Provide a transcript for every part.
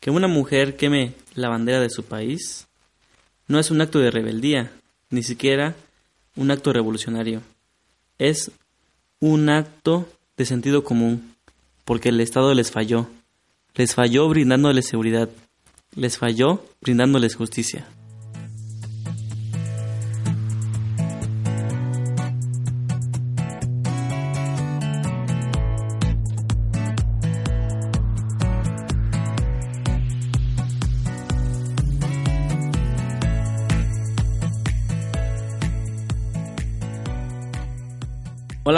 Que una mujer queme la bandera de su país no es un acto de rebeldía, ni siquiera un acto revolucionario. Es un acto de sentido común, porque el Estado les falló. Les falló brindándoles seguridad. Les falló brindándoles justicia.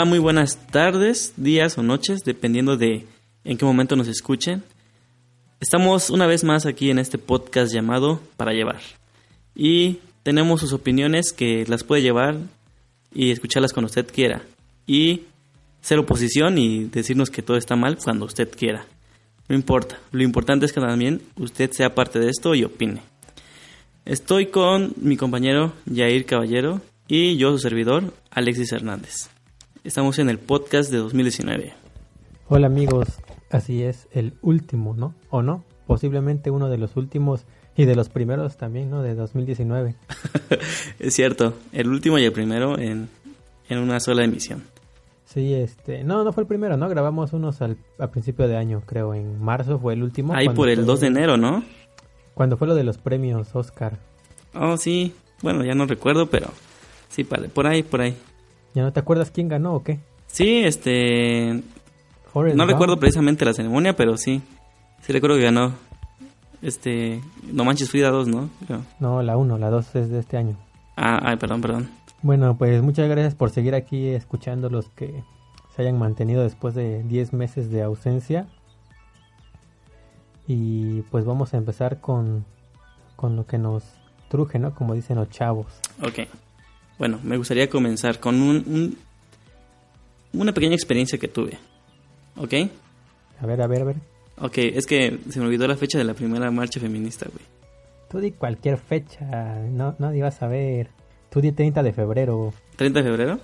Muy buenas tardes, días o noches, dependiendo de en qué momento nos escuchen. Estamos una vez más aquí en este podcast llamado Para Llevar. Y tenemos sus opiniones que las puede llevar y escucharlas cuando usted quiera. Y ser oposición y decirnos que todo está mal cuando usted quiera. No importa. Lo importante es que también usted sea parte de esto y opine. Estoy con mi compañero Jair Caballero y yo, su servidor, Alexis Hernández. Estamos en el podcast de 2019. Hola amigos, así es, el último, ¿no? ¿O no? Posiblemente uno de los últimos y de los primeros también, ¿no? De 2019. es cierto, el último y el primero en, en, una sola emisión. Sí, este, no, no fue el primero, ¿no? Grabamos unos al, a principio de año, creo, en marzo fue el último. Ahí por el 2 de enero, ¿no? Cuando fue lo de los premios Oscar. Oh, sí, bueno, ya no recuerdo, pero sí, por ahí, por ahí. ¿Ya no te acuerdas quién ganó o qué? Sí, este... no recuerdo precisamente la ceremonia, pero sí. Sí recuerdo que ganó. Este... No Manches Frida 2, ¿no? No, la 1, la 2 es de este año. Ah, ay, perdón, perdón. Bueno, pues muchas gracias por seguir aquí escuchando los que se hayan mantenido después de 10 meses de ausencia. Y pues vamos a empezar con, con lo que nos truje, ¿no? Como dicen los chavos. Ok. Bueno, me gustaría comenzar con un, una pequeña experiencia que tuve. ¿Ok? A ver, a ver, a ver. Ok, es que se me olvidó la fecha de la primera marcha feminista, güey. Tú di cualquier fecha, no, nadie va a saber. Tú di 30 de febrero. ¿30 de febrero?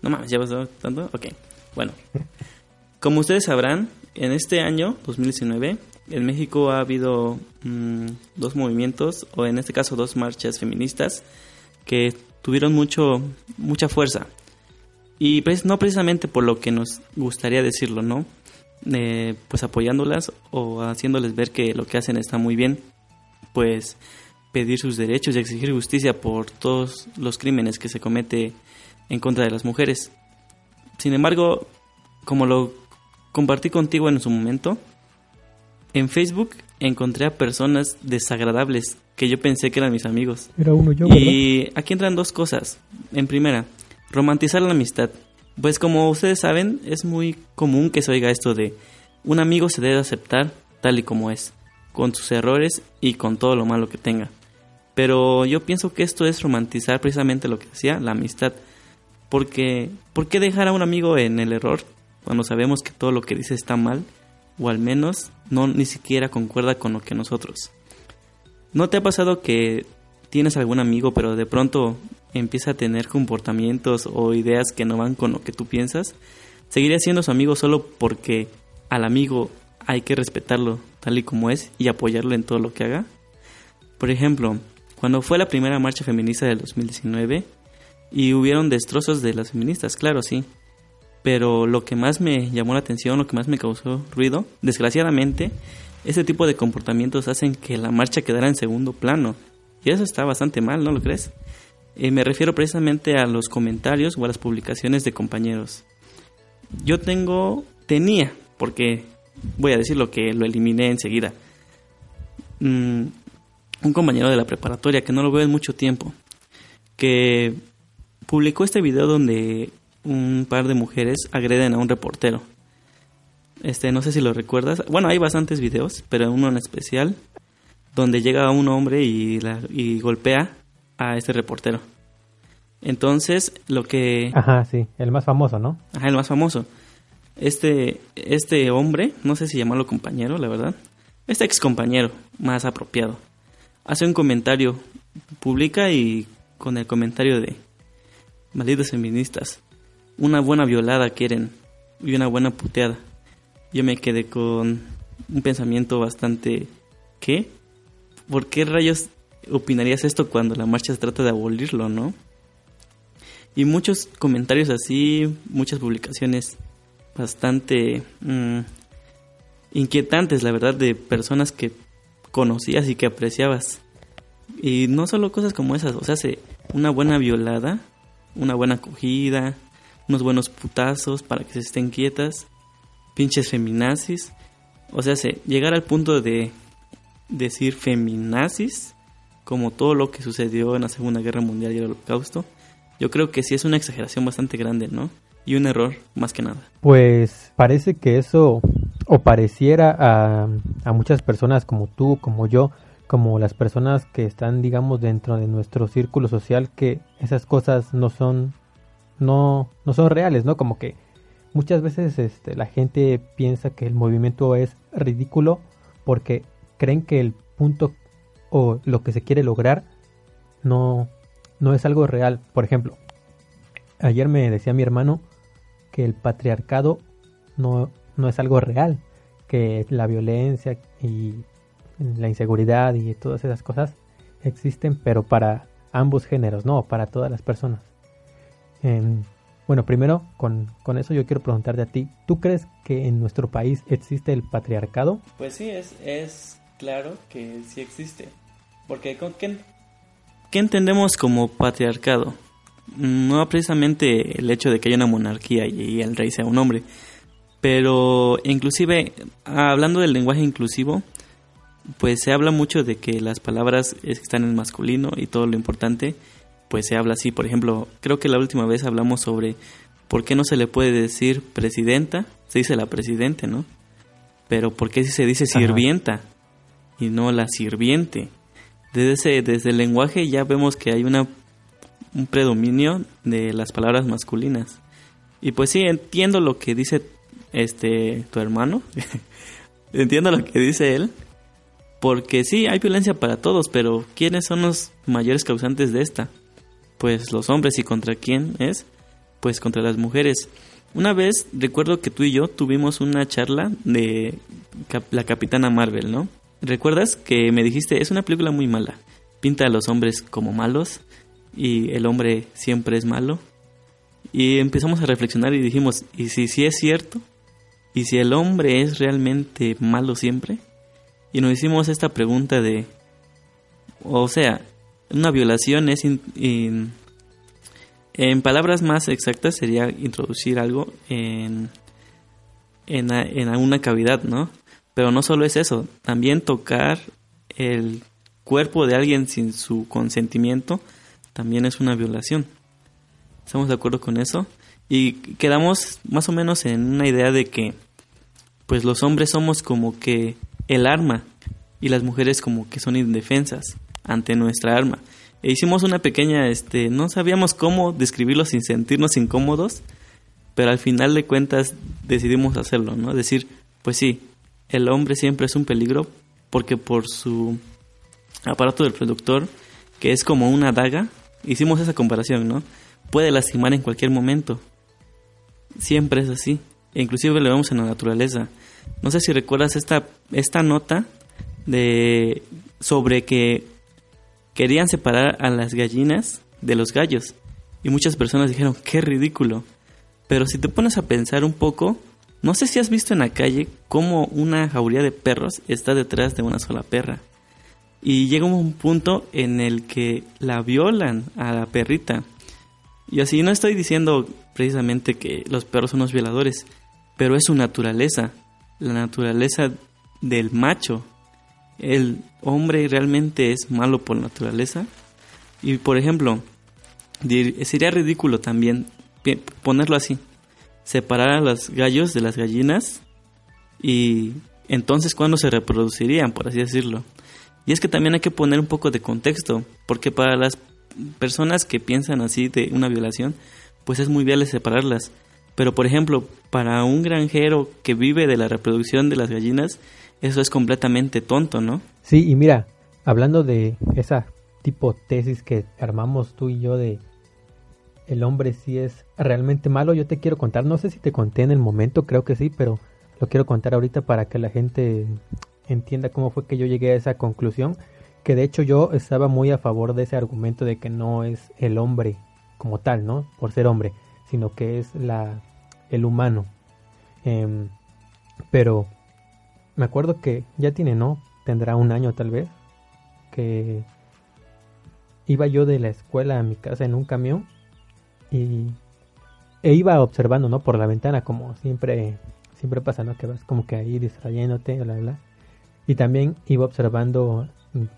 No mames, ¿ya pasó tanto? Ok, bueno. Como ustedes sabrán, en este año, 2019, en México ha habido mm, dos movimientos, o en este caso dos marchas feministas, que tuvieron mucho, mucha fuerza. Y no precisamente por lo que nos gustaría decirlo, ¿no? Eh, pues apoyándolas o haciéndoles ver que lo que hacen está muy bien, pues pedir sus derechos y exigir justicia por todos los crímenes que se comete en contra de las mujeres. Sin embargo, como lo compartí contigo en su momento, en Facebook encontré a personas desagradables que yo pensé que eran mis amigos. Era uno yo. Y aquí entran dos cosas. En primera, romantizar la amistad. Pues como ustedes saben, es muy común que se oiga esto de un amigo se debe aceptar tal y como es, con sus errores y con todo lo malo que tenga. Pero yo pienso que esto es romantizar precisamente lo que decía, la amistad. Porque, ¿por qué dejar a un amigo en el error cuando sabemos que todo lo que dice está mal? O al menos no ni siquiera concuerda con lo que nosotros. ¿No te ha pasado que tienes algún amigo pero de pronto empieza a tener comportamientos o ideas que no van con lo que tú piensas? ¿Seguiría siendo su amigo solo porque al amigo hay que respetarlo tal y como es y apoyarlo en todo lo que haga? Por ejemplo, cuando fue la primera marcha feminista del 2019 y hubieron destrozos de las feministas, claro, sí. Pero lo que más me llamó la atención, lo que más me causó ruido, desgraciadamente, ese tipo de comportamientos hacen que la marcha quedara en segundo plano. Y eso está bastante mal, ¿no lo crees? Eh, me refiero precisamente a los comentarios o a las publicaciones de compañeros. Yo tengo, tenía, porque voy a decir lo que lo eliminé enseguida. Mm, un compañero de la preparatoria que no lo veo en mucho tiempo, que publicó este video donde un par de mujeres agreden a un reportero. Este, no sé si lo recuerdas. Bueno, hay bastantes videos, pero uno en especial donde llega un hombre y, la, y golpea a este reportero. Entonces, lo que... Ajá, sí, el más famoso, ¿no? Ajá, el más famoso. Este, este hombre, no sé si llamarlo compañero, la verdad. Este ex compañero, más apropiado, hace un comentario, publica y con el comentario de malditos feministas, una buena violada quieren y una buena puteada. Yo me quedé con un pensamiento bastante ¿qué? ¿Por qué rayos opinarías esto cuando la marcha se trata de abolirlo, no? Y muchos comentarios así, muchas publicaciones bastante mm, inquietantes, la verdad, de personas que conocías y que apreciabas. Y no solo cosas como esas, o sea, una buena violada, una buena acogida, unos buenos putazos para que se estén quietas, pinches feminazis. O sea, llegar al punto de decir feminazis, como todo lo que sucedió en la Segunda Guerra Mundial y el Holocausto, yo creo que sí es una exageración bastante grande, ¿no? Y un error más que nada. Pues parece que eso, o pareciera a, a muchas personas como tú, como yo, como las personas que están, digamos, dentro de nuestro círculo social, que esas cosas no son, no, no son reales, ¿no? Como que muchas veces este, la gente piensa que el movimiento es ridículo porque creen que el punto o lo que se quiere lograr no, no es algo real. Por ejemplo, ayer me decía mi hermano que el patriarcado no, no es algo real, que la violencia y la inseguridad y todas esas cosas existen, pero para ambos géneros, no, para todas las personas. Bueno, primero, con, con, eso yo quiero preguntarte a ti, ¿tú crees que en nuestro país existe el patriarcado? Pues sí, es, es claro que sí existe. Porque ¿qué, ¿qué entendemos como patriarcado? No precisamente el hecho de que haya una monarquía y el rey sea un hombre, pero inclusive, hablando del lenguaje inclusivo, pues se habla mucho de que las palabras están en masculino y todo lo importante, pues se habla así. Por ejemplo, creo que la última vez hablamos sobre por qué no se le puede decir presidenta, se dice la presidente, ¿no? Pero por qué si se dice sirvienta y no la sirviente. Desde, desde el lenguaje ya vemos que hay una, un predominio de las palabras masculinas. Y pues sí, entiendo lo que dice este tu hermano. entiendo lo que dice él. Porque sí, hay violencia para todos, pero ¿quiénes son los mayores causantes de esta? Pues los hombres y contra quién es? Pues contra las mujeres. Una vez recuerdo que tú y yo tuvimos una charla de la Capitana Marvel, ¿no? ¿Recuerdas que me dijiste, es una película muy mala? Pinta a los hombres como malos y el hombre siempre es malo. Y empezamos a reflexionar y dijimos, ¿y si sí es cierto? ¿Y si el hombre es realmente malo siempre? Y nos hicimos esta pregunta de, o sea, una violación es, en palabras más exactas, sería introducir algo en, en, en una cavidad, ¿no? Pero no solo es eso, también tocar el cuerpo de alguien sin su consentimiento también es una violación. ¿Estamos de acuerdo con eso? Y quedamos más o menos en una idea de que pues los hombres somos como que el arma y las mujeres como que son indefensas ante nuestra arma. E hicimos una pequeña, este, no sabíamos cómo describirlo sin sentirnos incómodos, pero al final de cuentas decidimos hacerlo, ¿no? Decir, pues sí, el hombre siempre es un peligro porque por su aparato del productor, que es como una daga, hicimos esa comparación, ¿no? Puede lastimar en cualquier momento. Siempre es así. E inclusive lo vemos en la naturaleza. No sé si recuerdas esta, esta nota de sobre que querían separar a las gallinas de los gallos. Y muchas personas dijeron, qué ridículo. Pero si te pones a pensar un poco, no sé si has visto en la calle cómo una jauría de perros está detrás de una sola perra. Y llega un punto en el que la violan a la perrita. Y así no estoy diciendo precisamente que los perros son los violadores, pero es su naturaleza, la naturaleza del macho. El hombre realmente es malo por naturaleza. Y por ejemplo, sería ridículo también ponerlo así separar a los gallos de las gallinas Y entonces, ¿cuándo se reproducirían, por así decirlo? Y es que también hay que poner un poco de contexto, porque para las personas que piensan así de una violación, pues es muy viable separarlas. Pero por ejemplo, para un granjero que vive de la reproducción de las gallinas, eso es completamente tonto, ¿no? Sí, y mira, hablando de esa tipo tesis que armamos tú y yo de el hombre si es realmente malo, yo te quiero contar, no sé si te conté en el momento, creo que sí, pero lo quiero contar ahorita para que la gente entienda cómo fue que yo llegué a esa conclusión, que de hecho yo estaba muy a favor de ese argumento de que no es el hombre como tal, ¿no? Por ser hombre, sino que es la el humano. Em, pero me acuerdo que ya tiene, ¿no? Tendrá un año tal vez, que iba yo de la escuela a mi casa en un camión y e iba observando, ¿no? Por la ventana, como siempre siempre pasa, ¿no? Que vas como que ahí distrayéndote, bla, bla. Y también iba observando,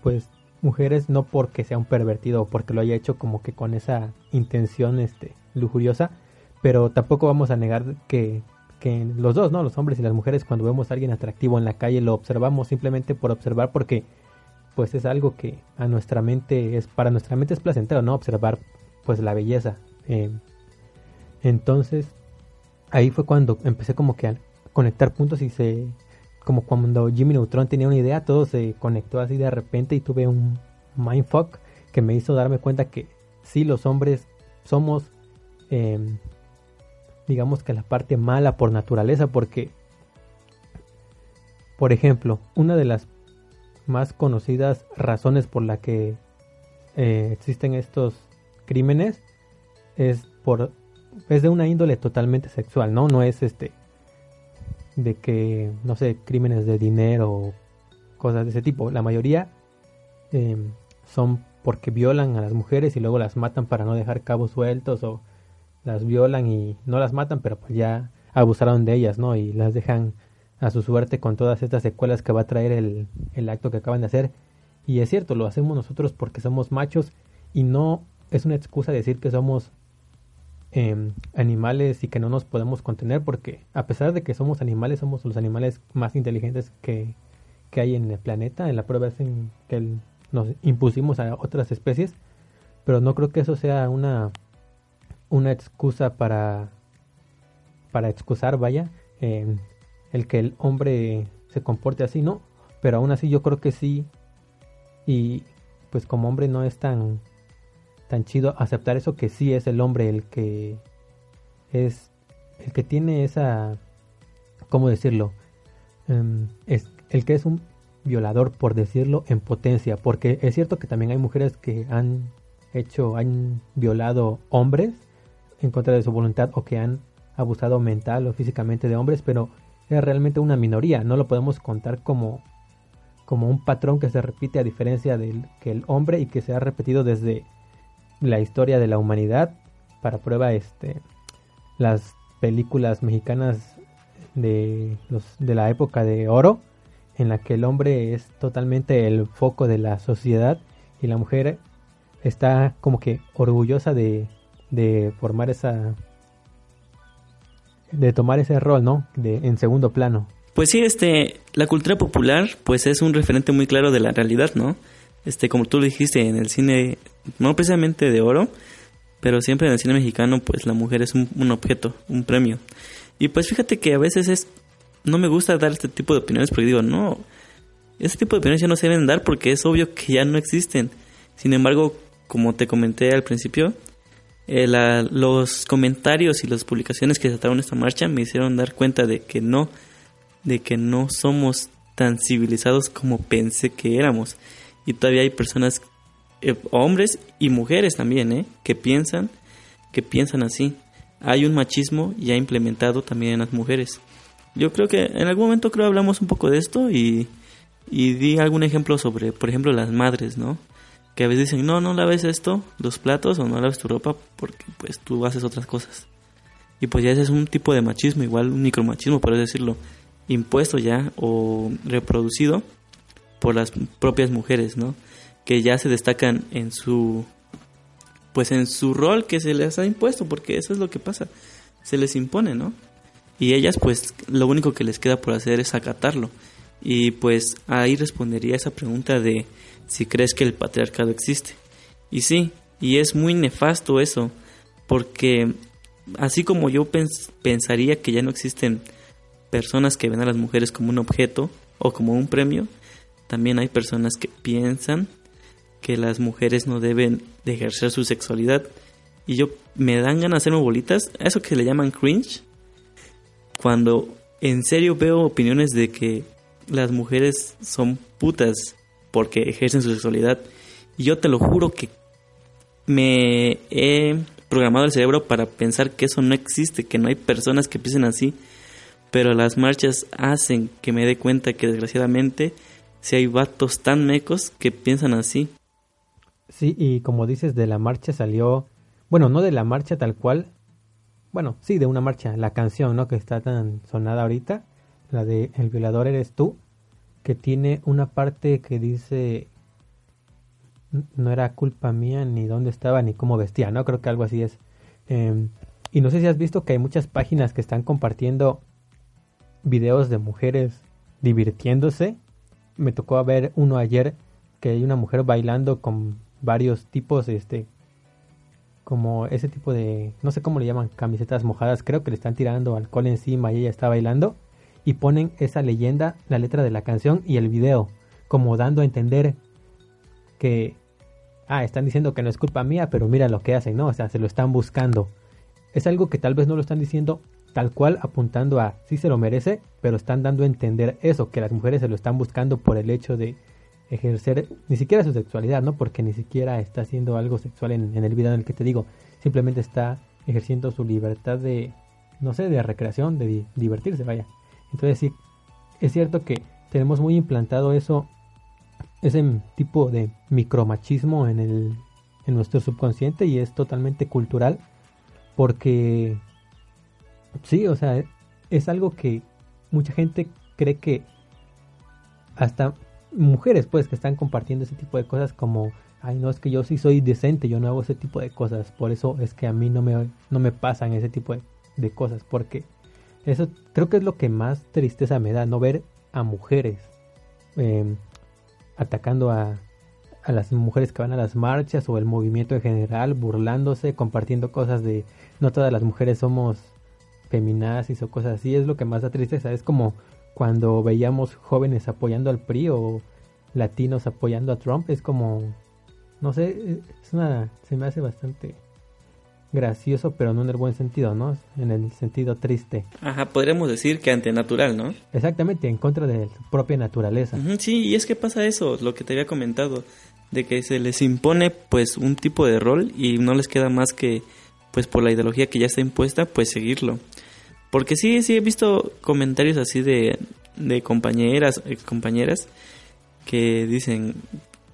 pues, mujeres no porque sea un pervertido o porque lo haya hecho como que con esa intención, este, lujuriosa, pero tampoco vamos a negar que, que los dos, ¿no? Los hombres y las mujeres cuando vemos a alguien atractivo en la calle lo observamos simplemente por observar porque pues es algo que a nuestra mente es para nuestra mente es placentero, ¿no? Observar pues la belleza. Eh, entonces ahí fue cuando empecé como que a conectar puntos y se como cuando Jimmy Neutron tenía una idea, todo se conectó así de repente y tuve un mindfuck que me hizo darme cuenta que sí los hombres somos eh, digamos que la parte mala por naturaleza, porque, por ejemplo, una de las más conocidas razones por la que eh, existen estos crímenes es por es de una índole totalmente sexual, ¿no? No es este de que, no sé, crímenes de dinero o cosas de ese tipo. La mayoría em, son porque violan a las mujeres y luego las matan para no dejar cabos sueltos o las violan y no las matan, pero pues ya abusaron de ellas, ¿no? Y las dejan a su suerte con todas estas secuelas que va a traer el, el acto que acaban de hacer. Y es cierto, lo hacemos nosotros porque somos machos y no es una excusa decir que somos eh, animales y que no nos podemos contener porque a pesar de que somos animales, somos los animales más inteligentes que, que hay en el planeta. En la prueba es en que nos impusimos a otras especies, pero no creo que eso sea una una excusa para, para excusar, vaya, eh, el que el hombre se comporte así, ¿no? Pero aún así yo creo que sí. Y pues como hombre no es tan, tan chido aceptar eso que sí es el hombre el que es el que tiene esa, ¿cómo decirlo? Em, es el que es un violador, por decirlo, en potencia. Porque es cierto que también hay mujeres que han hecho, han violado hombres en contra de su voluntad o que han abusado mental o físicamente de hombres, pero es realmente una minoría, no lo podemos contar como, como un patrón que se repite a diferencia del que el hombre y que se ha repetido desde la historia de la humanidad. Para prueba, este, las películas mexicanas de, los, de la época de oro, en la que el hombre es totalmente el foco de la sociedad y la mujer está como que orgullosa de, de formar esa de tomar ese rol, ¿no? De en segundo plano. Pues sí, este la cultura popular pues es un referente muy claro de la realidad, ¿no? Este como tú lo dijiste en el cine no precisamente de oro, pero siempre en el cine mexicano pues la mujer es un, un objeto, un premio. Y pues fíjate que a veces es no me gusta dar este tipo de opiniones porque digo, no, este tipo de opiniones ya no se deben dar porque es obvio que ya no existen. Sin embargo, como te comenté al principio, eh, los comentarios y las publicaciones que trataron esta marcha me hicieron dar cuenta de que no, de que no somos tan civilizados como pensé que éramos. Y todavía hay personas, eh, hombres y mujeres también, eh, que piensan, que piensan así. Hay un machismo ya implementado también en las mujeres. Yo creo que en algún momento creo hablamos un poco de esto y di algún ejemplo sobre, por ejemplo, las madres, ¿no? Que a veces dicen, no, no laves esto, los platos o no laves tu ropa porque pues tú haces otras cosas. Y pues ya ese es un tipo de machismo, igual un micromachismo, por decirlo, impuesto ya o reproducido por las propias mujeres, ¿no? Que ya se destacan en su pues en su rol que se les ha impuesto, porque eso es lo que pasa, se les impone, ¿no? y ellas pues lo único que les queda por hacer es acatarlo. Y pues ahí respondería esa pregunta de si crees que el patriarcado existe. Y sí, y es muy nefasto eso, porque así como yo pensaría que ya no existen personas que ven a las mujeres como un objeto o como un premio, también hay personas que piensan que las mujeres no deben de ejercer su sexualidad. Y yo me dan ganas de hacerme bolitas, eso que le llaman cringe, cuando en serio veo opiniones de que las mujeres son putas porque ejercen su sexualidad. Y yo te lo juro que me he programado el cerebro para pensar que eso no existe, que no hay personas que piensen así. Pero las marchas hacen que me dé cuenta que desgraciadamente si hay vatos tan mecos que piensan así. Sí, y como dices, de la marcha salió, bueno, no de la marcha tal cual, bueno, sí, de una marcha, la canción, ¿no? Que está tan sonada ahorita, la de El violador eres tú, que tiene una parte que dice, no era culpa mía ni dónde estaba ni cómo vestía, ¿no? Creo que algo así es. Em, y no sé si has visto que hay muchas páginas que están compartiendo videos de mujeres divirtiéndose. Me tocó ver uno ayer que hay una mujer bailando con varios tipos, este, como ese tipo de, no sé cómo le llaman, camisetas mojadas, creo que le están tirando alcohol encima y ella está bailando y ponen esa leyenda, la letra de la canción y el video, como dando a entender que, ah, están diciendo que no es culpa mía, pero mira lo que hacen, ¿no? O sea, se lo están buscando. Es algo que tal vez no lo están diciendo tal cual apuntando a sí se lo merece, pero están dando a entender eso, que las mujeres se lo están buscando por el hecho de ejercer ni siquiera su sexualidad, ¿no? Porque ni siquiera está haciendo algo sexual en, el video en el que te digo. Simplemente está ejerciendo su libertad de, no sé, de recreación, de divertirse, vaya. Entonces sí, es cierto que tenemos muy implantado eso, ese tipo de micromachismo en, el, en nuestro subconsciente y es totalmente cultural porque sí, o sea, es algo que mucha gente cree que hasta mujeres pues que están compartiendo ese tipo de cosas como ay no es que yo sí soy decente yo no hago ese tipo de cosas por eso es que a mí no me no me pasan ese tipo de, cosas porque eso creo que es lo que más tristeza me da no ver a mujeres em, atacando a, a las mujeres que van a las marchas o el movimiento en general burlándose compartiendo cosas de no todas las mujeres somos feminazis o cosas así es lo que más da tristeza es como cuando veíamos jóvenes apoyando al PRI o latinos apoyando a Trump, es como, no sé, es una, se me hace bastante gracioso, pero no en el buen sentido, ¿no? En el sentido triste. Ajá, podríamos decir que antinatural, ¿no? Exactamente, en contra de su propia naturaleza. sí, y es que pasa eso, lo que te había comentado, de que se les impone pues un tipo de rol y no les queda más que pues por la ideología que ya está impuesta, pues seguirlo. Porque sí, sí he visto comentarios así de, de compañeras, compañeras que dicen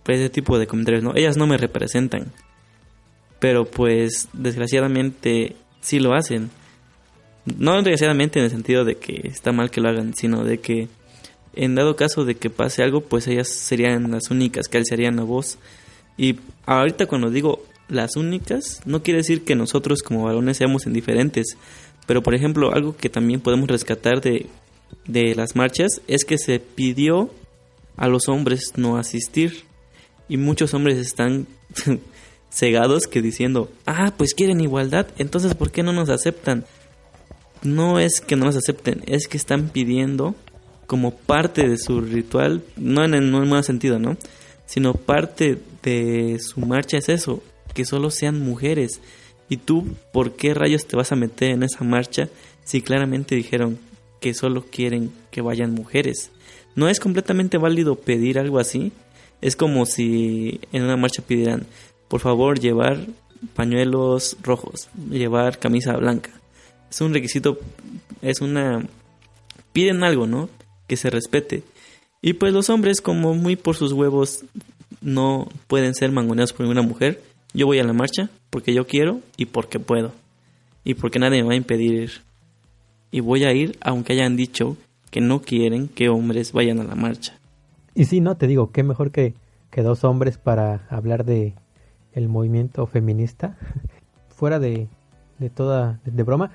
pues ese tipo de comentarios, ¿no? Ellas no me representan. Pero pues desgraciadamente sí lo hacen. No desgraciadamente en el sentido de que está mal que lo hagan, sino de que en dado caso de que pase algo, pues ellas serían las únicas que alzarían la voz. Y ahorita cuando digo las únicas, no quiere decir que nosotros como varones seamos indiferentes, pero por ejemplo, algo que también podemos rescatar de, de las marchas es que se pidió a los hombres no asistir. Y muchos hombres están cegados que diciendo, ah, pues quieren igualdad, entonces ¿por qué no nos aceptan? No es que no nos acepten, es que están pidiendo como parte de su ritual, no en el no sentido, ¿no? Sino parte de su marcha es eso, que solo sean mujeres. ¿Y tú por qué rayos te vas a meter en esa marcha si claramente dijeron que solo quieren que vayan mujeres? No es completamente válido pedir algo así. Es como si en una marcha pidieran, por favor, llevar pañuelos rojos, llevar camisa blanca. Es un requisito, es una... Piden algo, ¿no? Que se respete. Y pues los hombres, como muy por sus huevos, no pueden ser mangoneados por una mujer, yo voy a la marcha porque yo quiero y porque puedo. Y porque nadie me va a impedir Y voy a ir aunque hayan dicho que no quieren que hombres vayan a la marcha. Y sí, no, te digo, qué mejor que, que dos hombres para hablar de el movimiento feminista. Fuera de, de toda, de, broma.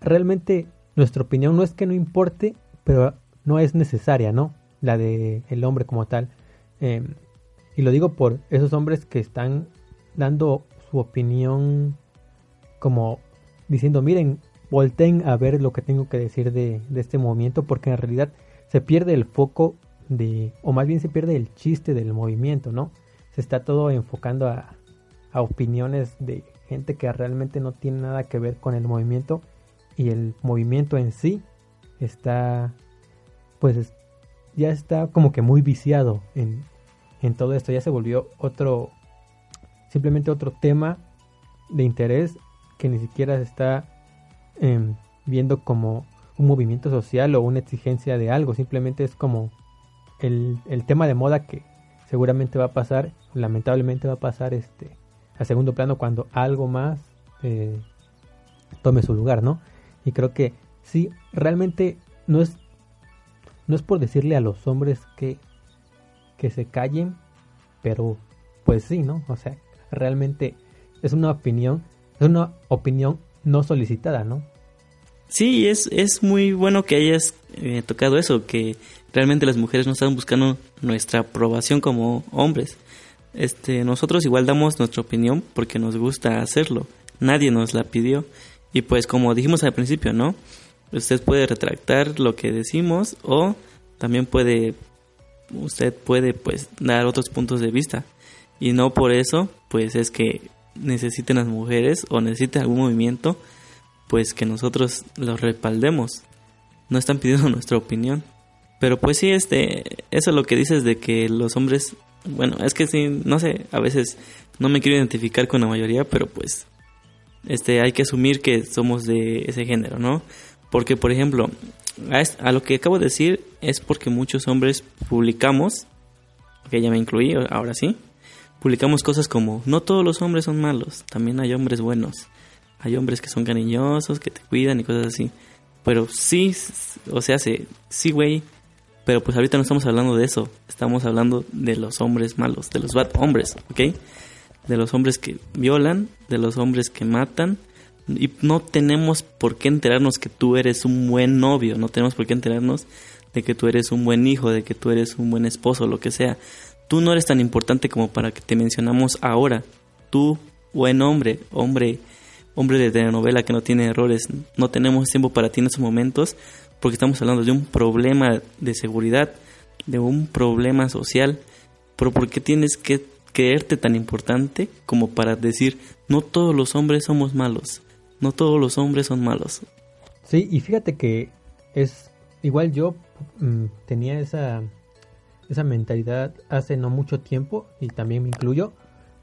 Realmente nuestra opinión no es que no importe, pero no es necesaria, ¿no? La de el hombre como tal. Em, y lo digo por esos hombres que están dando su opinión como diciendo, miren, volteen a ver lo que tengo que decir de, de este movimiento, porque en realidad se pierde el foco de, o más bien se pierde el chiste del movimiento, ¿no? Está todo enfocando a, a opiniones de gente que realmente no tiene nada que ver con el movimiento y el movimiento en sí está pues ya está como que muy viciado en, en todo esto. Ya se volvió otro simplemente otro tema de interés que ni siquiera se está em, viendo como un movimiento social o una exigencia de algo. Simplemente es como el, el tema de moda que seguramente va a pasar lamentablemente va a pasar este a segundo plano cuando algo más eh, tome su lugar, ¿no? Y creo que sí, realmente no es, no es por decirle a los hombres que, que se callen, pero pues sí, ¿no? O sea, realmente es una opinión, es una opinión no solicitada, ¿no? Sí, es, es muy bueno que hayas eh, tocado eso, que realmente las mujeres no están buscando nuestra aprobación como hombres, este, nosotros igual damos nuestra opinión porque nos gusta hacerlo. Nadie nos la pidió. Y pues como dijimos al principio, ¿no? Usted puede retractar lo que decimos o también puede usted puede pues dar otros puntos de vista. Y no por eso pues es que necesiten las mujeres o necesiten algún movimiento pues que nosotros los respaldemos. No están pidiendo nuestra opinión. Pero pues sí, este, eso es lo que dices de que los hombres bueno, es que sí, no sé, a veces no me quiero identificar con la mayoría, pero pues este hay que asumir que somos de ese género, ¿no? Porque por ejemplo, a, lo que acabo de decir es porque muchos hombres publicamos, que ya me incluí, ahora sí, publicamos cosas como no todos los hombres son malos, también hay hombres buenos. Hay hombres que son cariñosos, que te cuidan y cosas así. Pero sí, o sea, sí, güey, pero pues ahorita no estamos hablando de eso. Estamos hablando de los hombres malos, de los bad hombres, ¿ok? De los hombres que violan, de los hombres que matan. Y no tenemos por qué enterarnos que tú eres un buen novio. No tenemos por qué enterarnos de que tú eres un buen hijo, de que tú eres un buen esposo, lo que sea. Tú no eres tan importante como para que te mencionamos ahora. Tú, buen hombre, hombre, hombre de telenovela que no tiene errores, no tenemos tiempo para ti en esos momentos porque estamos hablando de un problema de seguridad, de un problema social, pero ¿por qué tienes que creerte tan importante como para decir, no todos los hombres somos malos, no todos los hombres son malos? Sí, y fíjate que es igual yo mm, tenía esa, esa mentalidad hace no mucho tiempo, y también me incluyo,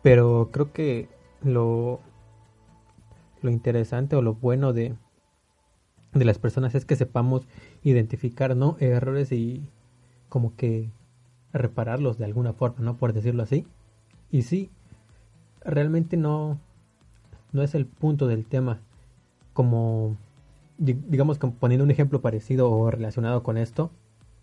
pero creo que lo, lo interesante o lo bueno de, de las personas es que sepamos identificar no errores y como que repararlos de alguna forma no por decirlo así. Y sí realmente no no es el punto del tema. Como digamos poniendo un ejemplo parecido o relacionado con esto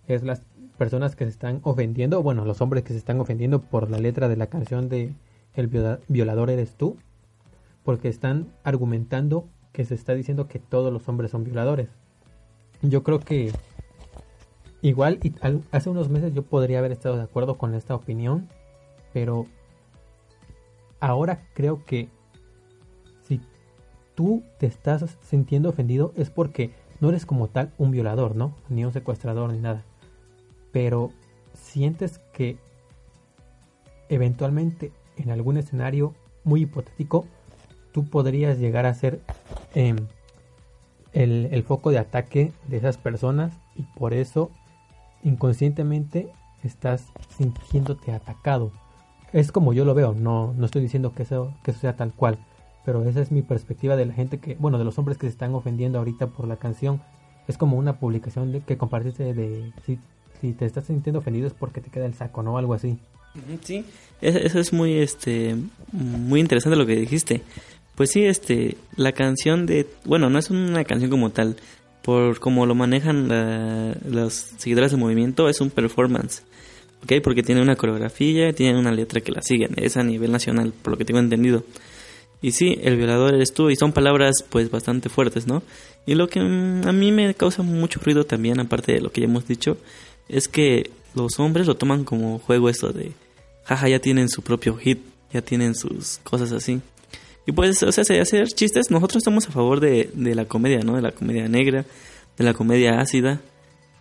es las personas que se están ofendiendo bueno los hombres que se están ofendiendo por la letra de la canción de el violador eres tú porque están argumentando que se está diciendo que todos los hombres son violadores. Yo creo que igual hace unos meses yo podría haber estado de acuerdo con esta opinión, pero ahora creo que si tú te estás sintiendo ofendido es porque no eres como tal un violador, ¿no? Ni un secuestrador ni nada. Pero sientes que eventualmente en algún escenario muy hipotético tú podrías llegar a ser em, el, foco de ataque de esas personas y por eso inconscientemente estás sintiéndote atacado. Es como yo lo veo, no, no estoy diciendo que eso, que eso sea tal cual, pero esa es mi perspectiva de la gente que, bueno, de los hombres que se están ofendiendo ahorita por la canción. Es como una publicación que compartiste de si, si te estás sintiendo ofendido es porque te queda el saco, ¿no? Algo así. Sí, eso es muy, este, muy interesante lo que dijiste. Pues sí, este, la canción de, bueno, no es una canción como tal, por como lo manejan los seguidores del movimiento, es un performance, ¿ok? Porque tiene una coreografía, tiene una letra que la siguen, es a nivel nacional, por lo que tengo entendido. Y sí, el violador eres tú y son palabras pues bastante fuertes, ¿no? Y lo que mm, a mí me causa mucho ruido también, aparte de lo que ya hemos dicho, es que los hombres lo toman como juego esto de, jaja, ya tienen su propio hit, ya tienen sus cosas así. Y pues, o sea, hacer chistes, nosotros estamos a favor de, de la comedia, ¿no? De la comedia negra, de la comedia ácida.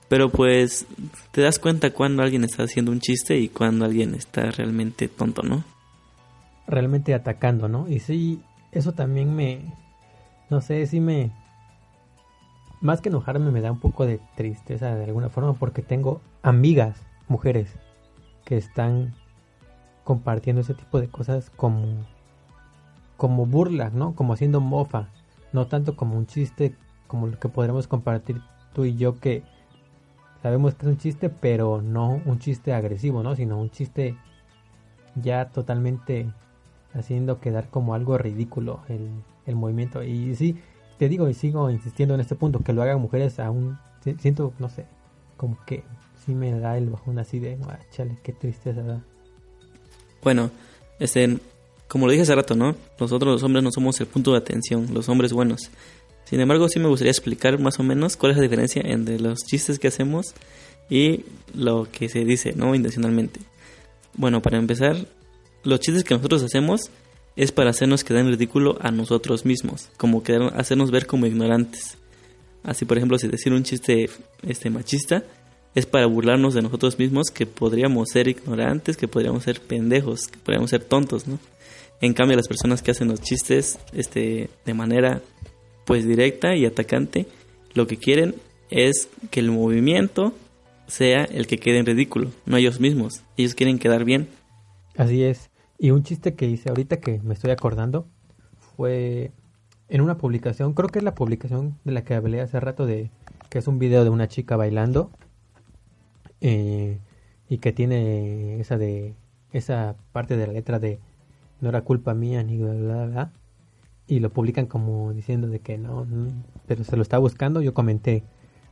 Pero pues te das cuenta cuando alguien está haciendo un chiste y cuando alguien está realmente tonto, ¿no? realmente atacando, ¿no? Y sí, eso también me, no sé, sí me, más que enojarme me da un poco de tristeza de alguna forma porque tengo amigas, mujeres, que están compartiendo ese tipo de cosas como, como burla, ¿no? Como haciendo mofa, no tanto como un chiste como lo que podremos compartir tú y yo que sabemos que es un chiste, pero no un chiste agresivo, ¿no? Sino un chiste ya totalmente haciendo quedar como algo ridículo el, el movimiento. Y sí, te digo y sigo insistiendo en este punto, que lo hagan mujeres aún, siento, no sé, como que sí me da el bajón así de, ah, chale, qué tristeza da. Bueno, este, como lo dije hace rato, ¿no? Nosotros los hombres no somos el punto de atención, los hombres buenos. Sin embargo, sí me gustaría explicar más o menos cuál es la diferencia entre los chistes que hacemos y lo que se dice, ¿no? Intencionalmente. Bueno, para empezar, los chistes que nosotros hacemos es para hacernos quedar en ridículo a nosotros mismos, como que hacernos ver como ignorantes. Así, por ejemplo, si decir un chiste este machista es para burlarnos de nosotros mismos que podríamos ser ignorantes, que podríamos ser pendejos, que podríamos ser tontos, ¿no? En cambio, las personas que hacen los chistes este de manera pues directa y atacante, lo que quieren es que el movimiento sea el que quede en ridículo, no ellos mismos. Ellos quieren quedar bien. Así es. Y un chiste que hice ahorita que me estoy acordando fue en una publicación, creo que es la publicación de la que hablé hace rato de que es un video de una chica bailando eh, y que tiene esa de esa parte de la letra de no era culpa mía ni bla bla bla y lo publican como diciendo de que no, pero se lo está buscando yo comenté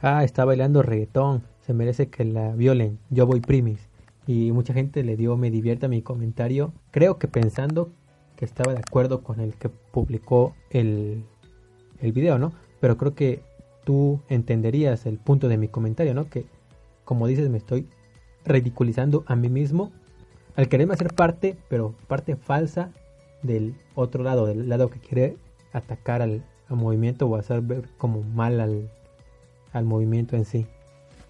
ah está bailando reggaetón se merece que la violen yo voy primis y mucha gente le dio me divierta mi comentario, creo que pensando que estaba de acuerdo con el que publicó el, el video, ¿no? Pero creo que tú entenderías el punto de mi comentario, ¿no? Que como dices me estoy ridiculizando a mí mismo al quererme hacer parte, pero parte falsa del otro lado, del lado que quiere atacar al, movimiento o hacer ver como mal al, al movimiento en sí.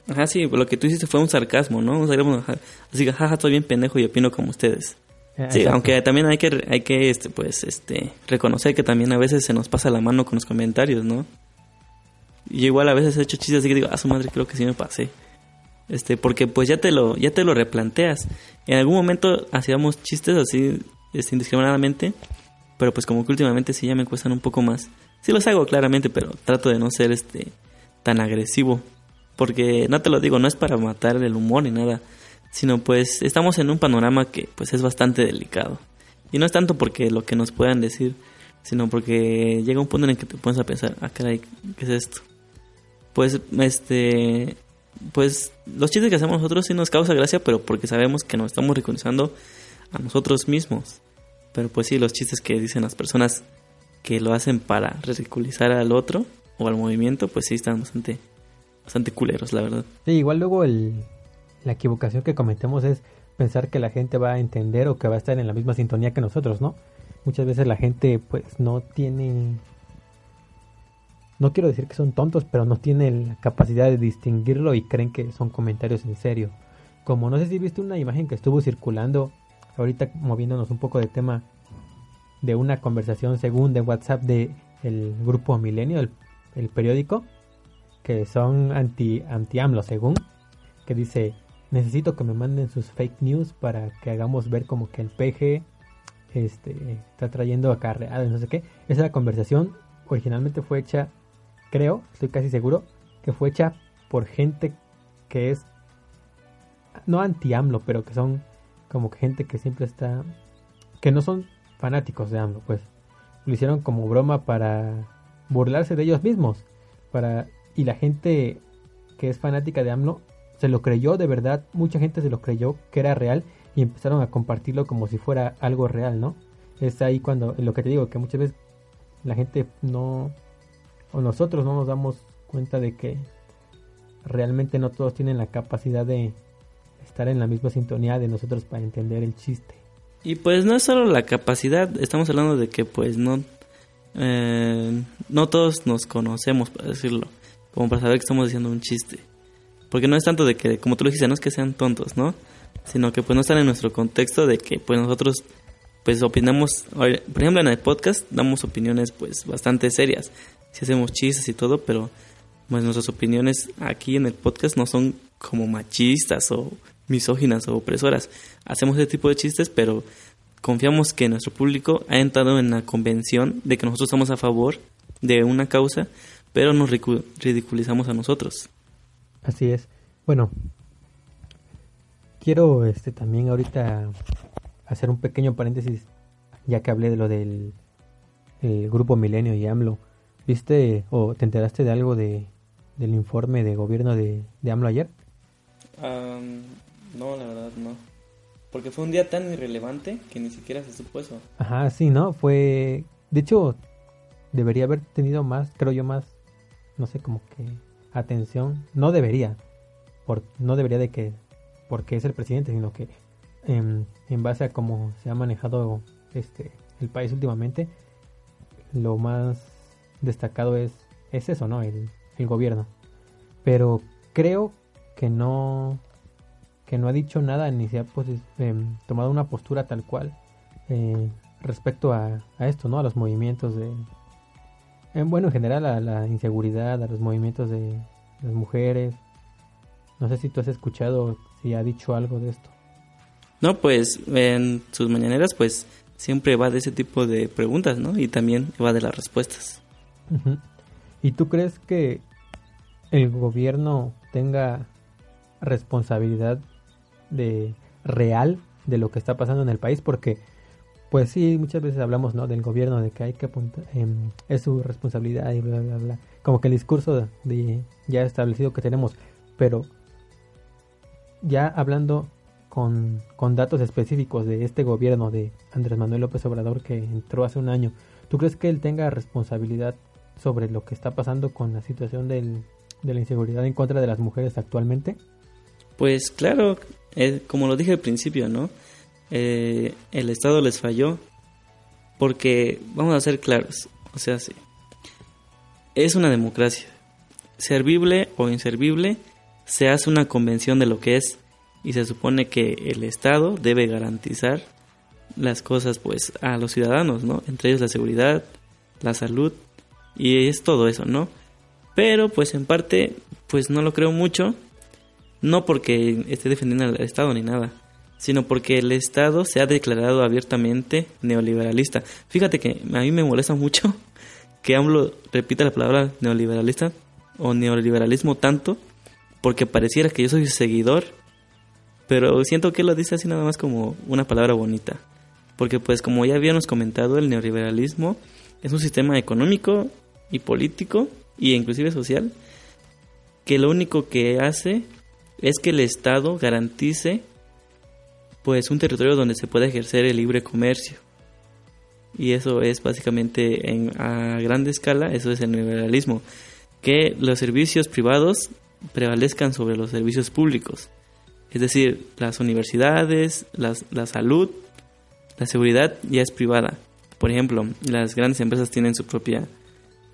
Ajá, sí, lo que tú hiciste fue un sarcasmo, ¿no? así que, jaja, estoy bien pendejo y opino como ustedes. Eh, sí, aunque también hay que, hay que, este, pues, este, reconocer que también a veces se nos pasa la mano con los comentarios, ¿no? Y igual a veces he hecho chistes así que digo, ah, su madre, creo que sí me pasé. Este, porque pues ya te lo, ya te lo replanteas. En algún momento hacíamos chistes así, este, indiscriminadamente, pero pues como que últimamente sí ya me cuestan un poco más. Sí los hago claramente, pero trato de no ser, este, tan agresivo. Porque no te lo digo, no es para matar el humor ni nada, sino pues estamos en un panorama que pues es bastante delicado. Y no es tanto porque lo que nos puedan decir, sino porque llega un punto en el que te pones a pensar, ah caray, ¿qué es esto? Pues este pues los chistes que hacemos nosotros sí nos causa gracia, pero porque sabemos que nos estamos ridiculizando a nosotros mismos. Pero pues sí, los chistes que dicen las personas que lo hacen para ridiculizar al otro o al movimiento, pues sí están bastante bastante culeros, la verdad. Sí, igual luego el, la equivocación que cometemos es pensar que la gente va a entender o que va a estar en la misma sintonía que nosotros, ¿no? Muchas veces la gente pues no tiene no quiero decir que son tontos, pero no tienen la capacidad de distinguirlo y creen que son comentarios en serio. Como no sé si viste una imagen que estuvo circulando ahorita moviéndonos un poco de tema de una conversación según de WhatsApp de el grupo Milenio, el periódico, que son anti, anti según, que dice, necesito que me manden sus fake news para que hagamos ver como que el PG este, está trayendo acarreados, no sé qué. Esa conversación originalmente fue hecha, creo, estoy casi seguro, que fue hecha por gente que es, no anti AMLO, pero que son como que gente que siempre está, que no son fanáticos de AMLO, pues lo hicieron como broma para burlarse de ellos mismos, para y la gente que es fanática de AMLO se lo creyó de verdad, mucha gente se lo creyó que era real y empezaron a compartirlo como si fuera algo real, ¿no? es ahí cuando, lo que te digo, que muchas veces la gente no, o nosotros no nos damos cuenta de que realmente no todos tienen la capacidad de estar en la misma sintonía de nosotros para entender el chiste. Y pues no es solo la capacidad, estamos hablando de que pues no, eh, no todos nos conocemos, para decirlo, como para saber que estamos diciendo un chiste. Porque no es tanto de que, como tú lo dijiste, no es que sean tontos, ¿no? Sino que pues no están en nuestro contexto de que pues nosotros pues opinamos, por ejemplo en el podcast damos opiniones pues bastante serias, si hacemos chistes y todo, pero pues nuestras opiniones aquí en el podcast no son como machistas o misóginas o opresoras. Hacemos ese tipo de chistes, pero confiamos que nuestro público ha entrado en la convención de que nosotros estamos a favor de una causa, pero nos ridiculizamos a nosotros. Así es. Bueno, quiero este también ahorita hacer un pequeño paréntesis, ya que hablé de lo del grupo Milenio y AMLO. ¿Viste o te enteraste de algo de, del informe de gobierno de, de AMLO ayer? no, la verdad no. Porque fue un día tan irrelevante que ni siquiera se supo eso. Ajá, sí, ¿no? Fue... De hecho, debería haber tenido más, creo yo, más, no sé, como que atención. No debería. Por, no debería de que... Porque es el presidente, sino que en, en base a cómo se ha manejado este el país últimamente, lo más destacado es, es eso, ¿no? El, el gobierno. Pero creo que no que no ha dicho nada ni se ha pues, em, tomado una postura tal cual eh, respecto a, a, esto, ¿no? A los movimientos de, en, bueno, en general a la inseguridad, a los movimientos de las mujeres. No sé si tú has escuchado si ha dicho algo de esto. No, pues en sus mañaneras pues siempre va de ese tipo de preguntas, ¿no? Y también va de las respuestas. ¿Y tú crees que el gobierno tenga responsabilidad de real de lo que está pasando en el país porque pues sí muchas veces hablamos no del gobierno de que hay que apuntar em, es su responsabilidad y bla bla bla. Como que el discurso de, ya establecido que tenemos. Pero ya hablando con, con datos específicos de este gobierno de Andrés Manuel López Obrador que entró hace un año ¿tú crees que él tenga responsabilidad sobre lo que está pasando con la situación del, de la inseguridad en contra de las mujeres actualmente? Pues claro, eh, como lo dije al principio, ¿no? Eh, el Estado les falló porque, vamos a ser claros, o sea, sí, es una democracia. Servible o inservible, se hace una convención de lo que es y se supone que el Estado debe garantizar las cosas pues a los ciudadanos, ¿no? Entre ellos la seguridad, la salud y es todo eso, ¿no? Pero pues en parte pues no lo creo mucho no porque esté defendiendo al Estado ni nada, sino porque el Estado se ha declarado abiertamente neoliberalista. Fíjate que a mí me molesta mucho que AMLO repita la palabra neoliberalista o neoliberalismo tanto, porque pareciera que yo soy seguidor, pero siento que lo dice así nada más como una palabra bonita. Porque pues como ya habíamos comentado, el neoliberalismo es un sistema económico y político y inclusive social que lo único que hace es que el Estado garantice pues un territorio donde se pueda ejercer el libre comercio. Y eso es básicamente en, a gran escala, eso es el liberalismo, que los servicios privados prevalezcan sobre los servicios públicos. Es decir, las universidades, la salud, la seguridad ya es privada. Por ejemplo, las grandes empresas tienen su propia,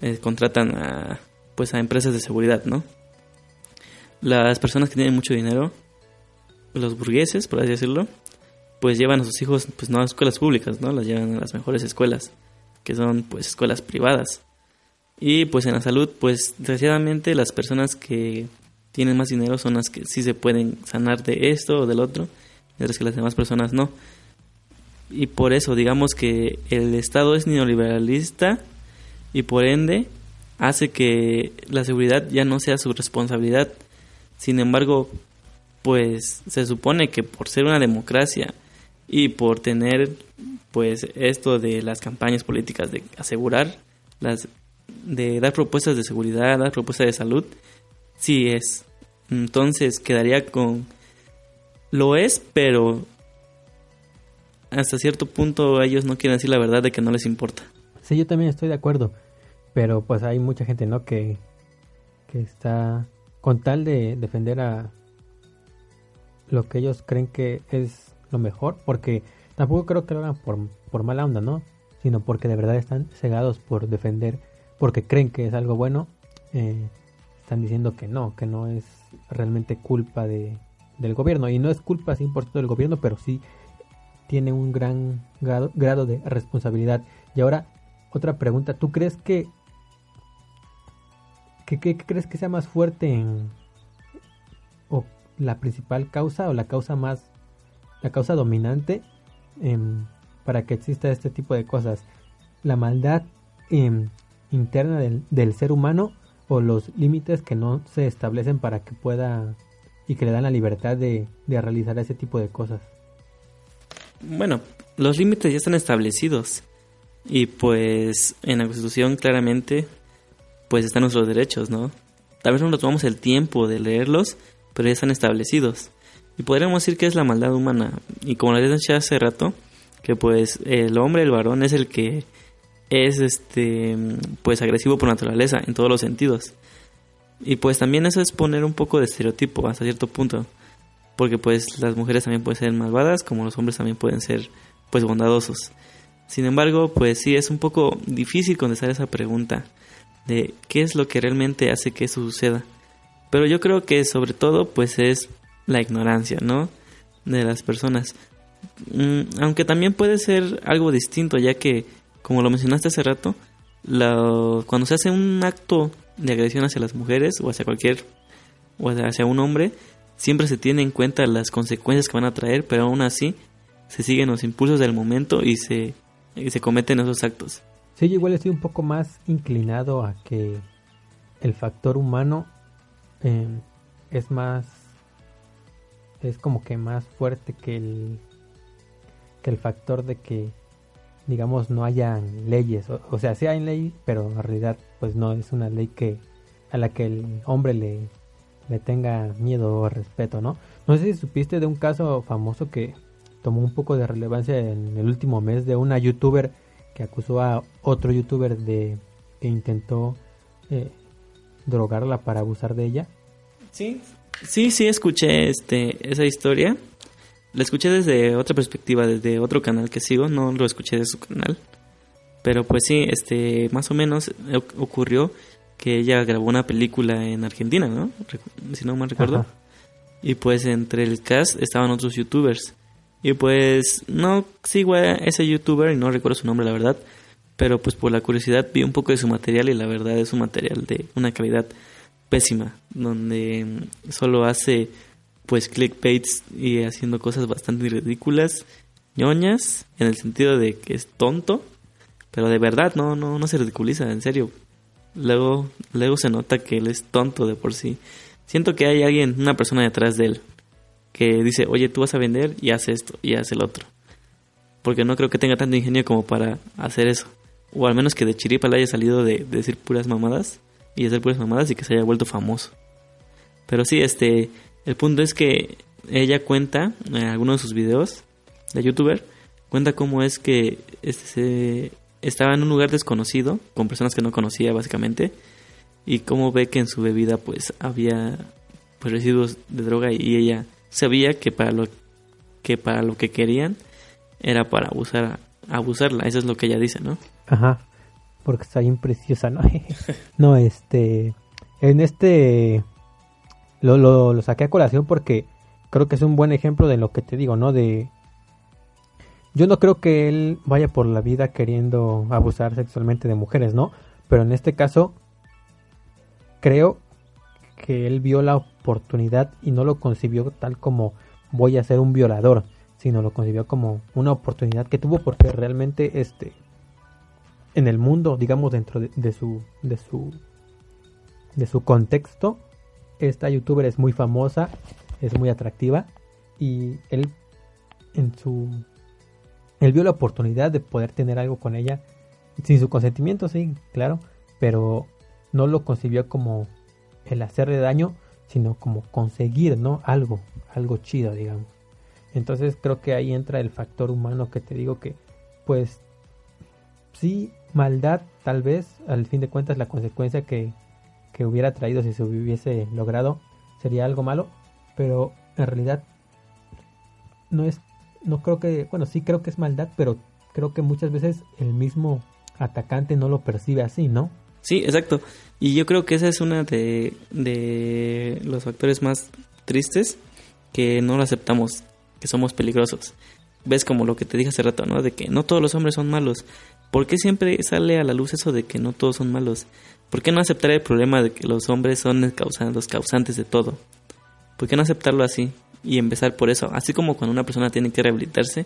eh, contratan a, pues a empresas de seguridad, ¿no? las personas que tienen mucho dinero, los burgueses, por así decirlo, pues llevan a sus hijos pues no a escuelas públicas, ¿no? Las llevan a las mejores escuelas, que son pues escuelas privadas. Y pues en la salud, pues desgraciadamente las personas que tienen más dinero son las que sí se pueden sanar de esto o del otro, mientras que las demás personas no. Y por eso digamos que el Estado es neoliberalista y por ende hace que la seguridad ya no sea su responsabilidad, sin embargo, pues se supone que por ser una democracia y por tener pues esto de las campañas políticas de asegurar las de dar propuestas de seguridad, dar propuestas de salud, sí es. Entonces quedaría con lo es, pero hasta cierto punto ellos no quieren decir la verdad de que no les importa. Sí, yo también estoy de acuerdo, pero pues hay mucha gente, ¿no? Que, que está con tal de defender a lo que ellos creen que es lo mejor, porque tampoco creo que lo hagan por, por mala onda, ¿no? Sino porque de verdad están cegados por defender, porque creen que es algo bueno, eh, están diciendo que no, que no es realmente culpa de, del gobierno. Y no es culpa 100% del gobierno, pero sí tiene un gran grado, de responsabilidad. Y ahora, otra pregunta, ¿tú crees que ¿Qué, crees que sea más fuerte en o la principal causa o la causa más la causa dominante para que exista este tipo de cosas? ¿La maldad em, interna del, ser humano o los límites que no se establecen para que pueda y que le dan la libertad de realizar ese tipo de cosas? Bueno, los límites ya están establecidos y pues en la Constitución claramente pues están nuestros derechos, ¿no? Tal vez no nos tomamos el tiempo de leerlos, pero ya están establecidos. Y podríamos decir que es la maldad humana. Y como les dije hace rato, que pues el hombre, el varón, es el que es este pues agresivo por naturaleza en todos los sentidos. Y pues también eso es poner un poco de estereotipo hasta cierto punto. Porque pues las mujeres también pueden ser malvadas, como los hombres también pueden ser pues bondadosos. Sin embargo, pues sí es un poco difícil contestar esa pregunta de qué es lo que realmente hace que eso suceda. Pero yo creo que sobre todo pues es la ignorancia, ¿no? De las personas. Mm, aunque también puede ser algo distinto, ya que, como lo mencionaste hace rato, cuando se hace un acto de agresión hacia las mujeres o hacia cualquier, o hacia un hombre, siempre se tiene en cuenta las consecuencias que van a traer, pero aún así se siguen los impulsos del momento y se, y se cometen esos actos. Sí, yo igual estoy un poco más inclinado a que el factor humano em, es más es como que más fuerte que el que el factor de que digamos no haya leyes o, sea sí hay ley pero en realidad pues no es una ley que a la que el hombre le, le tenga miedo o respeto no no sé si supiste de un caso famoso que tomó un poco de relevancia en el último mes de una youtuber que acusó a otro youtuber de que intentó eh, drogarla para abusar de ella. Sí, sí, sí escuché este esa historia. La escuché desde otra perspectiva, desde otro canal que sigo, no lo escuché de su canal. Pero pues sí, este más o menos ocurrió que ella grabó una película en Argentina, ¿no? Si no mal recuerdo. Y pues entre el cast estaban otros youtubers. Y pues no sigo a ese youtuber y no recuerdo su nombre, la verdad. Pero pues por la curiosidad vi un poco de su material y la verdad es un material de una calidad pésima. Donde solo hace pues clickbaits y haciendo cosas bastante ridículas, ñoñas, en el sentido de que es tonto. Pero de verdad, no, no, no se ridiculiza, en serio. Luego, luego se nota que él es tonto de por sí. Siento que hay alguien, una persona detrás de él que dice, oye, tú vas a vender y hace esto y hace el otro. Porque no creo que tenga tanto ingenio como para hacer eso. O al menos que de chiripa le haya salido de, decir puras mamadas y hacer puras mamadas y que se haya vuelto famoso. Pero sí, este, el punto es que ella cuenta en algunos de sus videos de youtuber, cuenta cómo es que este, se, estaba en un lugar desconocido, con personas que no conocía básicamente, y cómo ve que en su bebida pues había pues, residuos de droga y ella sabía que para lo que para lo que querían era para abusar abusarla, eso es lo que ella dice, ¿no? Ajá. Porque está bien preciosa, ¿no? no, este en este lo, lo, lo saqué a colación porque creo que es un buen ejemplo de lo que te digo, ¿no? De yo no creo que él vaya por la vida queriendo abusar sexualmente de mujeres, ¿no? Pero en este caso creo que él vio la oportunidad y no lo concibió tal como voy a ser un violador, sino lo concibió como una oportunidad que tuvo porque realmente este en el mundo, digamos dentro de, su de su de su contexto, esta youtuber es muy famosa, es muy atractiva y él en su él vio la oportunidad de poder tener algo con ella sin su consentimiento, sí, claro, pero no lo concibió como el hacerle daño, sino como conseguir, ¿no? Algo, algo chido, digamos. Entonces creo que ahí entra el factor humano que te digo que, pues, sí, maldad tal vez, al fin de cuentas la consecuencia que, que hubiera traído si se hubiese logrado sería algo malo, pero en realidad no es, no creo que, bueno, sí creo que es maldad, pero creo que muchas veces el mismo atacante no lo percibe así, ¿no? Sí, exacto. Y yo creo que esa es una de, de los factores más tristes que no lo aceptamos, que somos peligrosos. Ves como lo que te dije hace rato, ¿no? De que no todos los hombres son malos. ¿Por qué siempre sale a la luz eso de que no todos son malos? ¿Por qué no aceptar el problema de que los hombres son los causantes de todo? ¿Por qué no aceptarlo así y empezar por eso? Así como cuando una persona tiene que rehabilitarse,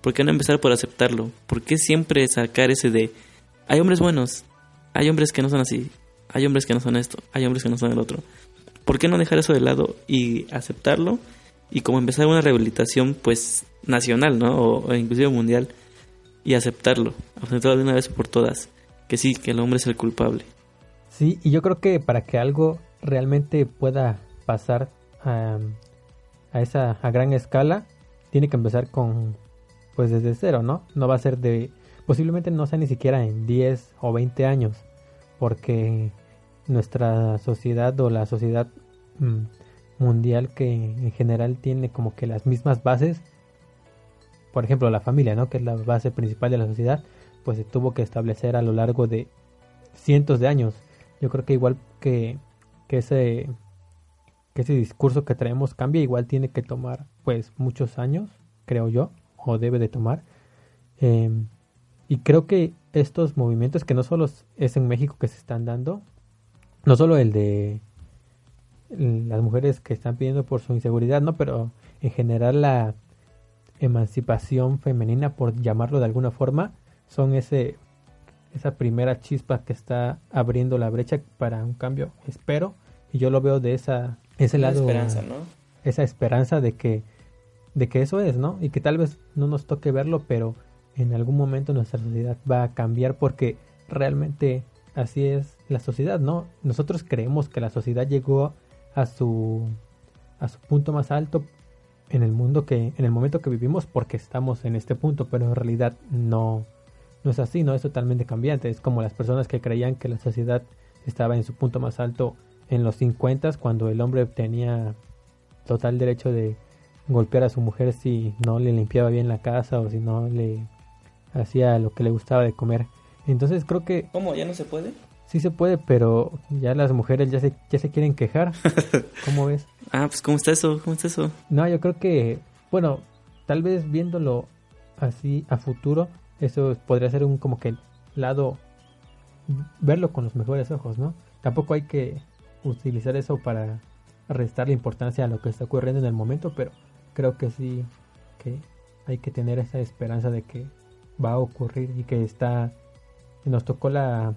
¿por qué no empezar por aceptarlo? ¿Por qué siempre sacar ese de hay hombres buenos, hay hombres que no son así, hay hombres que no son esto, hay hombres que no son el otro? ¿Por qué no dejar eso de lado y aceptarlo y como empezar una rehabilitación pues nacional, ¿no? O, inclusive mundial y aceptarlo, aceptarlo de una vez por todas, que sí, que el hombre es el culpable. Sí, y yo creo que para que algo realmente pueda pasar a, esa a gran escala, tiene que empezar con pues desde cero, ¿no? No va a ser de posiblemente no sea ni siquiera en 10 o 20 años, porque nuestra sociedad o la sociedad mm, mundial que en general tiene como que las mismas bases, por ejemplo la familia, ¿no? Que es la base principal de la sociedad, pues se tuvo que establecer a lo largo de cientos de años. Yo creo que igual que, que ese ese discurso que traemos cambia, igual tiene que tomar pues muchos años, creo yo, o debe de tomar. Em, y creo que estos movimientos, que no solo es en México que se están dando, no solo el de las mujeres que están pidiendo por su inseguridad, no, pero en general la emancipación femenina, por llamarlo de alguna forma, son ese esa primera chispa que está abriendo la brecha para un cambio, espero, y yo lo veo de esa ese lado esperanza, ¿no? Esa esperanza de que de que eso es, ¿no? Y que tal vez no nos toque verlo, pero en algún momento nuestra sociedad va a cambiar porque realmente así es la sociedad, ¿no? Nosotros creemos que la sociedad llegó a su a su punto más alto en el mundo que en el momento que vivimos porque estamos en este punto, pero en realidad no no es así, no es totalmente cambiante, es como las personas que creían que la sociedad estaba en su punto más alto en los 50 cuando el hombre tenía total derecho de golpear a su mujer si no le limpiaba bien la casa o si no le hacía lo que le gustaba de comer. Entonces creo que... ¿Cómo? ¿Ya no se puede? Sí se puede, pero ya las mujeres ya se, ya se quieren quejar. ¿Cómo ves? Ah, pues ¿cómo está eso? ¿Cómo está eso? No, yo creo que, bueno, tal vez viéndolo así a futuro, eso podría ser un como que lado, verlo con los mejores ojos, ¿no? Tampoco hay que utilizar eso para restar la importancia a lo que está ocurriendo en el momento, pero creo que sí, que hay que tener esa esperanza de que va a ocurrir y que está nos tocó la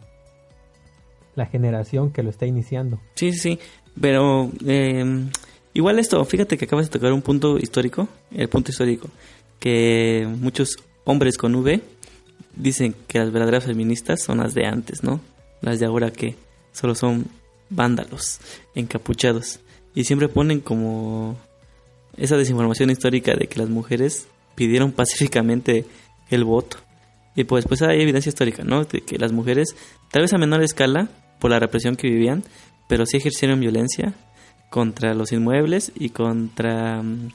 la generación que lo está iniciando. Sí, sí, pero eh, igual esto, fíjate que acabas de tocar un punto histórico, el punto histórico, que muchos hombres con V dicen que las verdaderas feministas son las de antes, ¿no? Las de ahora que solo son vándalos, encapuchados. Y siempre ponen como esa desinformación histórica de que las mujeres pidieron pacíficamente el voto. Y pues, pues hay evidencia histórica, ¿no? De que las mujeres, tal vez a menor escala, por la represión que vivían, pero sí ejercieron violencia contra los inmuebles y contra mm,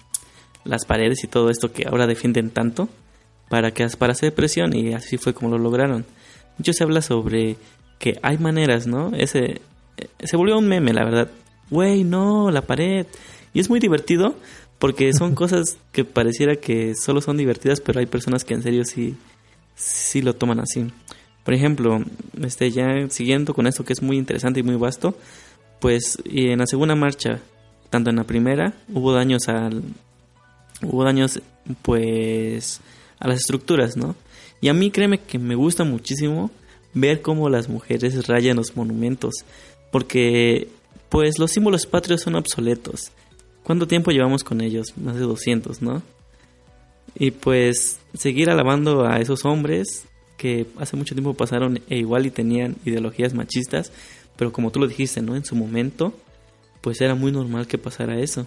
las paredes y todo esto que ahora defienden tanto para que para hacer presión y así fue como lo lograron. Mucho se habla sobre que hay maneras, ¿no? Ese se volvió un meme, la verdad. Güey, no, la pared. Y es muy divertido porque son cosas que pareciera que solo son divertidas, pero hay personas que en serio sí, sí lo toman así. Por ejemplo, este, ya siguiendo con esto que es muy interesante y muy vasto, pues en la segunda marcha, tanto en la primera, hubo daños al. Hubo daños, pues, a las estructuras, ¿no? Y a mí créeme que me gusta muchísimo ver cómo las mujeres rayan los monumentos, porque, pues, los símbolos patrios son obsoletos ¿Cuánto tiempo llevamos con ellos? Más de 200, ¿no? Y pues seguir alabando a esos hombres que hace mucho tiempo pasaron e igual y tenían ideologías machistas, pero como tú lo dijiste, ¿no? En su momento, pues era muy normal que pasara eso.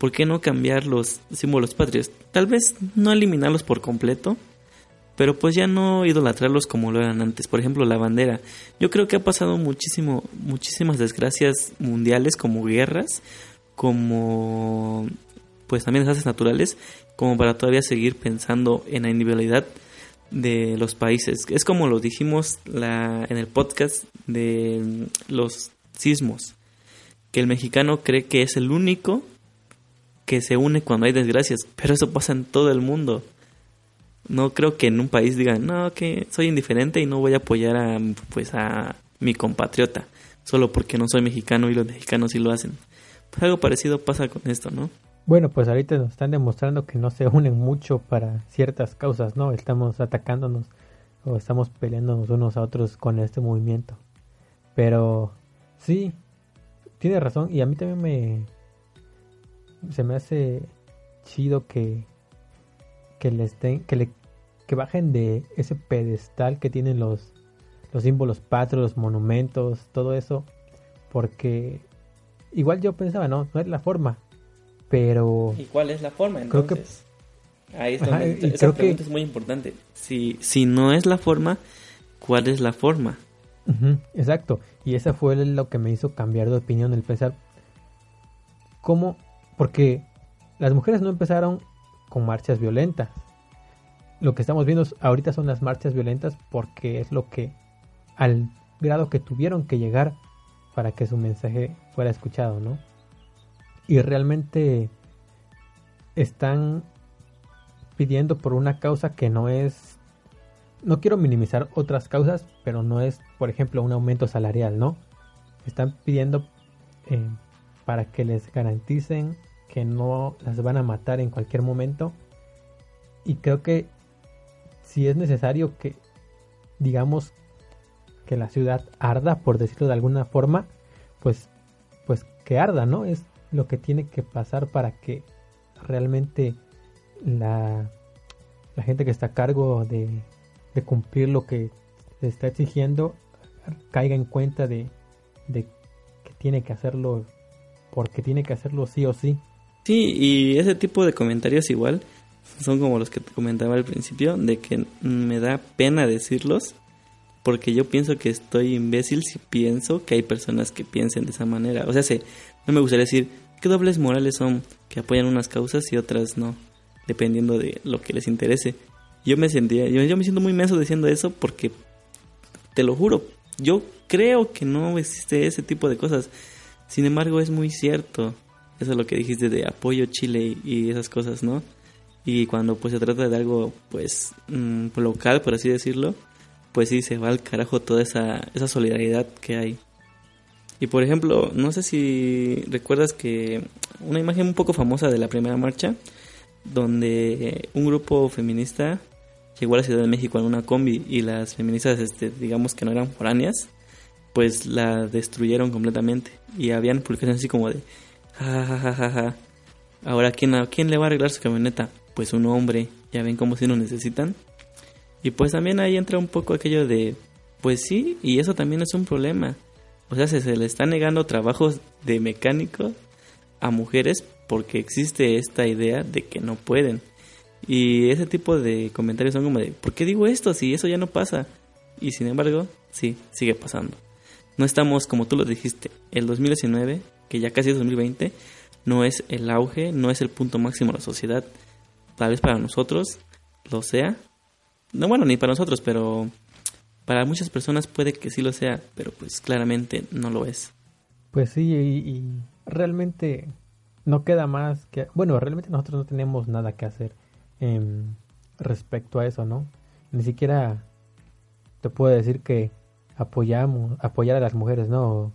¿por qué no cambiar los símbolos patrios? Tal vez no eliminarlos por completo, pero pues ya no idolatrarlos como lo eran antes. Por ejemplo, la bandera. Yo creo que ha pasado muchísimo, muchísimas desgracias mundiales como guerras, como pues también desastres naturales, como para todavía seguir pensando en la individualidad de los países. Es como lo dijimos la, en el podcast de los sismos, que el mexicano cree que es el único que se une cuando hay desgracias, pero eso pasa en todo el mundo. No creo que en un país digan, no, que soy indiferente y no voy a apoyar a, pues, a mi compatriota, solo porque no soy mexicano y los mexicanos sí lo hacen. Pues algo parecido pasa con esto, ¿no? Bueno, pues ahorita nos están demostrando que no se unen mucho para ciertas causas, ¿no? Estamos atacándonos o estamos peleándonos unos a otros con este movimiento. Pero sí, tiene razón y a mí también me se me hace chido que que les den, que le que bajen de ese pedestal que tienen los los símbolos patrios, los monumentos, todo eso, porque igual yo pensaba, no, no es la forma, pero ¿Y cuál es la forma entonces? Creo que Ahí es donde esa pregunta es muy importante. Si si no es la forma, ¿cuál es la forma? exacto, y esa fue lo que me hizo cambiar de opinión, el pensar cómo porque las mujeres no empezaron con marchas violentas. Lo que estamos viendo ahorita son las marchas violentas porque es lo que al grado que tuvieron que llegar para que su mensaje fuera escuchado, ¿no? Y realmente están pidiendo por una causa que no es no quiero minimizar otras causas, pero no es, por ejemplo, un aumento salarial, ¿no? Están pidiendo eh, para que les garanticen que no las van a matar en cualquier momento. Y creo que si es necesario que, digamos, que la ciudad arda, por decirlo de alguna forma, pues, pues que arda, ¿no? Es lo que tiene que pasar para que realmente la, la gente que está a cargo de, cumplir lo que se está exigiendo caiga en cuenta de, de que tiene que hacerlo porque tiene que hacerlo sí o sí Sí, y ese tipo de comentarios igual son como los que te comentaba al principio, de que me da pena decirlos, porque yo pienso que estoy imbécil si pienso que hay personas que piensen de esa manera. O sea, se, no me gustaría decir qué dobles morales son que apoyan unas causas y otras no, dependiendo de lo que les interese. Yo me sentía, yo, yo me siento muy menso diciendo eso porque, te lo juro, yo creo que no existe ese tipo de cosas. Sin embargo, es muy cierto. Eso es lo que dijiste de apoyo Chile y esas cosas, ¿no? Y cuando pues se trata de algo pues mm, local, por así decirlo, pues sí se va al carajo toda esa, esa solidaridad que hay. Y por ejemplo, no sé si recuerdas que una imagen un poco famosa de la primera marcha, donde un grupo feminista llegó a la Ciudad de México en una combi y las feministas, este, digamos que no eran foráneas, pues la destruyeron completamente. Y habían publicaciones así como de Ja, Ahora, ¿quién, ¿a quién le va a arreglar su camioneta? Pues un hombre. Ya ven cómo si lo necesitan. Y pues también ahí entra un poco aquello de, pues sí, y eso también es un problema. O sea, se, se le está negando trabajos de mecánico a mujeres porque existe esta idea de que no pueden. Y ese tipo de comentarios son como de, ¿por qué digo esto si eso ya no pasa? Y sin embargo, sí, sigue pasando. No estamos, como tú lo dijiste, el 2019 que ya casi es 2020, no es el auge, no es el punto máximo de la sociedad. Tal vez para nosotros lo sea. No, bueno, ni para nosotros, pero para muchas personas puede que sí lo sea, pero pues claramente no lo es. Pues sí, y, realmente no queda más que... Bueno, realmente nosotros no tenemos nada que hacer respecto a eso, ¿no? Ni siquiera te puedo decir que apoyamos, apoyar a las mujeres, ¿no?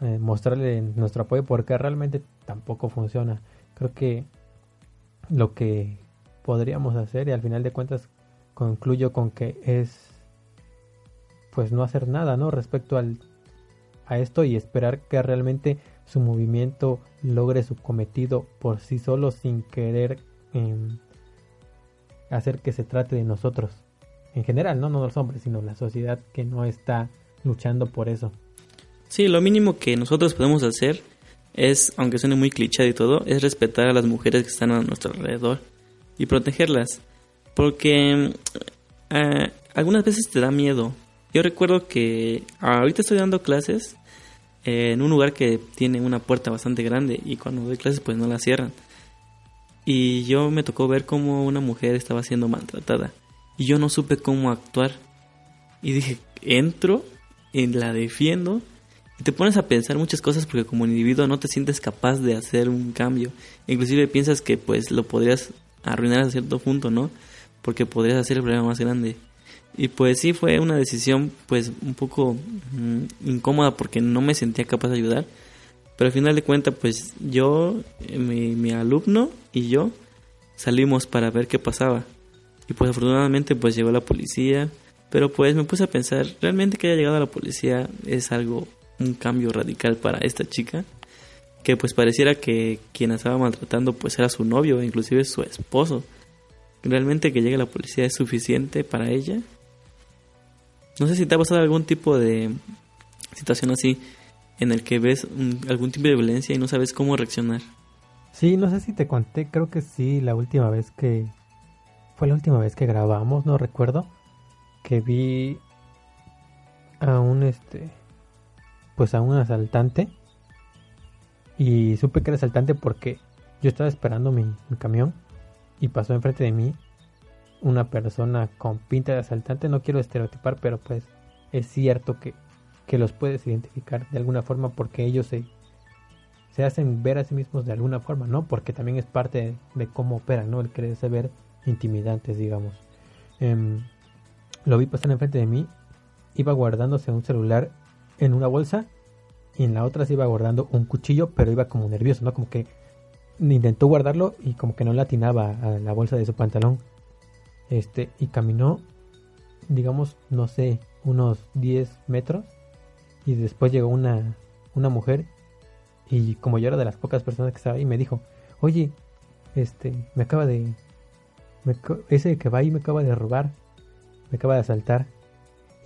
Eh, mostrarle nuestro apoyo porque realmente tampoco funciona. Creo que lo que podríamos hacer y al final de cuentas concluyo con que es pues no hacer nada, ¿no? Respecto al, a esto y esperar que realmente su movimiento logre su cometido por sí solo sin querer em, hacer que se trate de nosotros. En general, no, no los hombres, sino la sociedad que no está luchando por eso. Sí, lo mínimo que nosotros podemos hacer es, aunque suene muy clichado y todo, es respetar a las mujeres que están a nuestro alrededor y protegerlas. Porque eh, algunas veces te da miedo. Yo recuerdo que ahorita estoy dando clases en un lugar que tiene una puerta bastante grande y cuando doy clases pues no la cierran. Y yo me tocó ver cómo una mujer estaba siendo maltratada y yo no supe cómo actuar. Y dije, entro la defiendo y te pones a pensar muchas cosas porque como individuo no te sientes capaz de hacer un cambio. Inclusive piensas que pues lo podrías arruinar a cierto punto, ¿no? Porque podrías hacer el problema más grande. Y pues sí fue una decisión pues un poco mm, incómoda porque no me sentía capaz de ayudar. Pero al final de cuentas pues yo, eh, mi, mi alumno y yo salimos para ver qué pasaba. Y pues afortunadamente pues llegó la policía. Pero pues me puse a pensar, realmente que haya llegado la policía es algo un cambio radical para esta chica que pues pareciera que quien estaba maltratando pues era su novio, inclusive su esposo. ¿Realmente que llegue la policía es suficiente para ella? No sé si te ha pasado algún tipo de situación así en el que ves algún tipo de violencia y no sabes cómo reaccionar. Sí, no sé si te conté, creo que sí, la última vez que... Fue la última vez que grabamos, no recuerdo, que vi a un este pues a un asaltante y supe que era asaltante porque yo estaba esperando mi, camión y pasó enfrente de mí una persona con pinta de asaltante. No quiero estereotipar, pero pues es cierto que, que los puedes identificar de alguna forma porque ellos se, se hacen ver a sí mismos de alguna forma, ¿no? Porque también es parte de, cómo operan, ¿no? El quererse ver intimidantes, digamos. Em, lo vi pasar enfrente de mí, iba guardándose un celular en una bolsa y en la otra se iba guardando un cuchillo, pero iba como nervioso, ¿no? Como que intentó guardarlo y como que no latinaba a la bolsa de su pantalón. Este, y caminó, digamos, no sé, unos 10 metros. Y después llegó una, una mujer. Y como yo era de las pocas personas que estaba ahí, me dijo, oye, este, me acaba de... ese que va ahí me acaba de robar, me acaba de asaltar.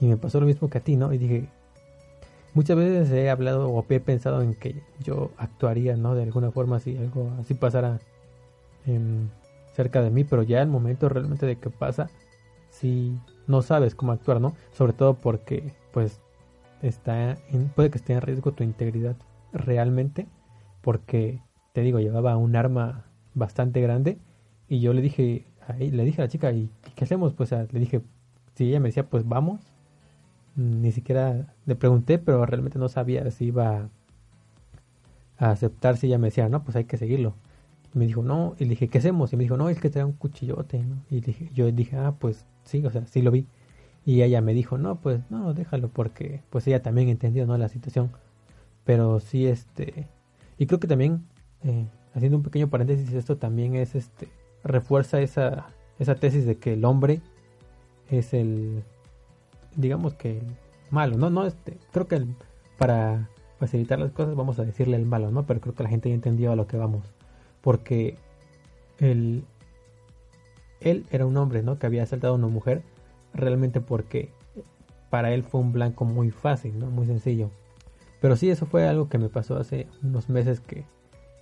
Y me pasó lo mismo que a ti, ¿no? Y dije, muchas veces he hablado o he pensado en que yo actuaría, ¿no? De alguna forma si algo así pasara cerca de mí, pero ya el momento realmente de que pasa, si no sabes cómo actuar, ¿no? Sobre todo porque, pues, está en, puede que esté en riesgo tu integridad realmente, porque, te digo, llevaba un arma bastante grande y yo le dije, ahí, le dije a la chica, ¿y qué hacemos? Pues le dije, si ella me decía, pues vamos, ni siquiera le pregunté, pero realmente no sabía si iba a aceptar si ella me decía, no, pues hay que seguirlo. me dijo, no, y le dije, ¿qué hacemos? Y me dijo, no, es que trae un cuchillote, ¿no? Y dije, yo dije, ah, pues sí, o sea, sí lo vi. Y ella me dijo, no, pues no, déjalo, porque pues ella también entendió, ¿no? La situación. Pero sí, este, y creo que también, eh, haciendo un pequeño paréntesis, esto también es, este, refuerza esa, esa tesis de que el hombre es el digamos que malo, no, no, este, creo que para facilitar las cosas vamos a decirle el malo, ¿no? Pero creo que la gente ya entendió a lo que vamos, porque él, él era un hombre, ¿no? Que había asaltado a una mujer, realmente porque para él fue un blanco muy fácil, ¿no? Muy sencillo. Pero sí, eso fue algo que me pasó hace unos meses que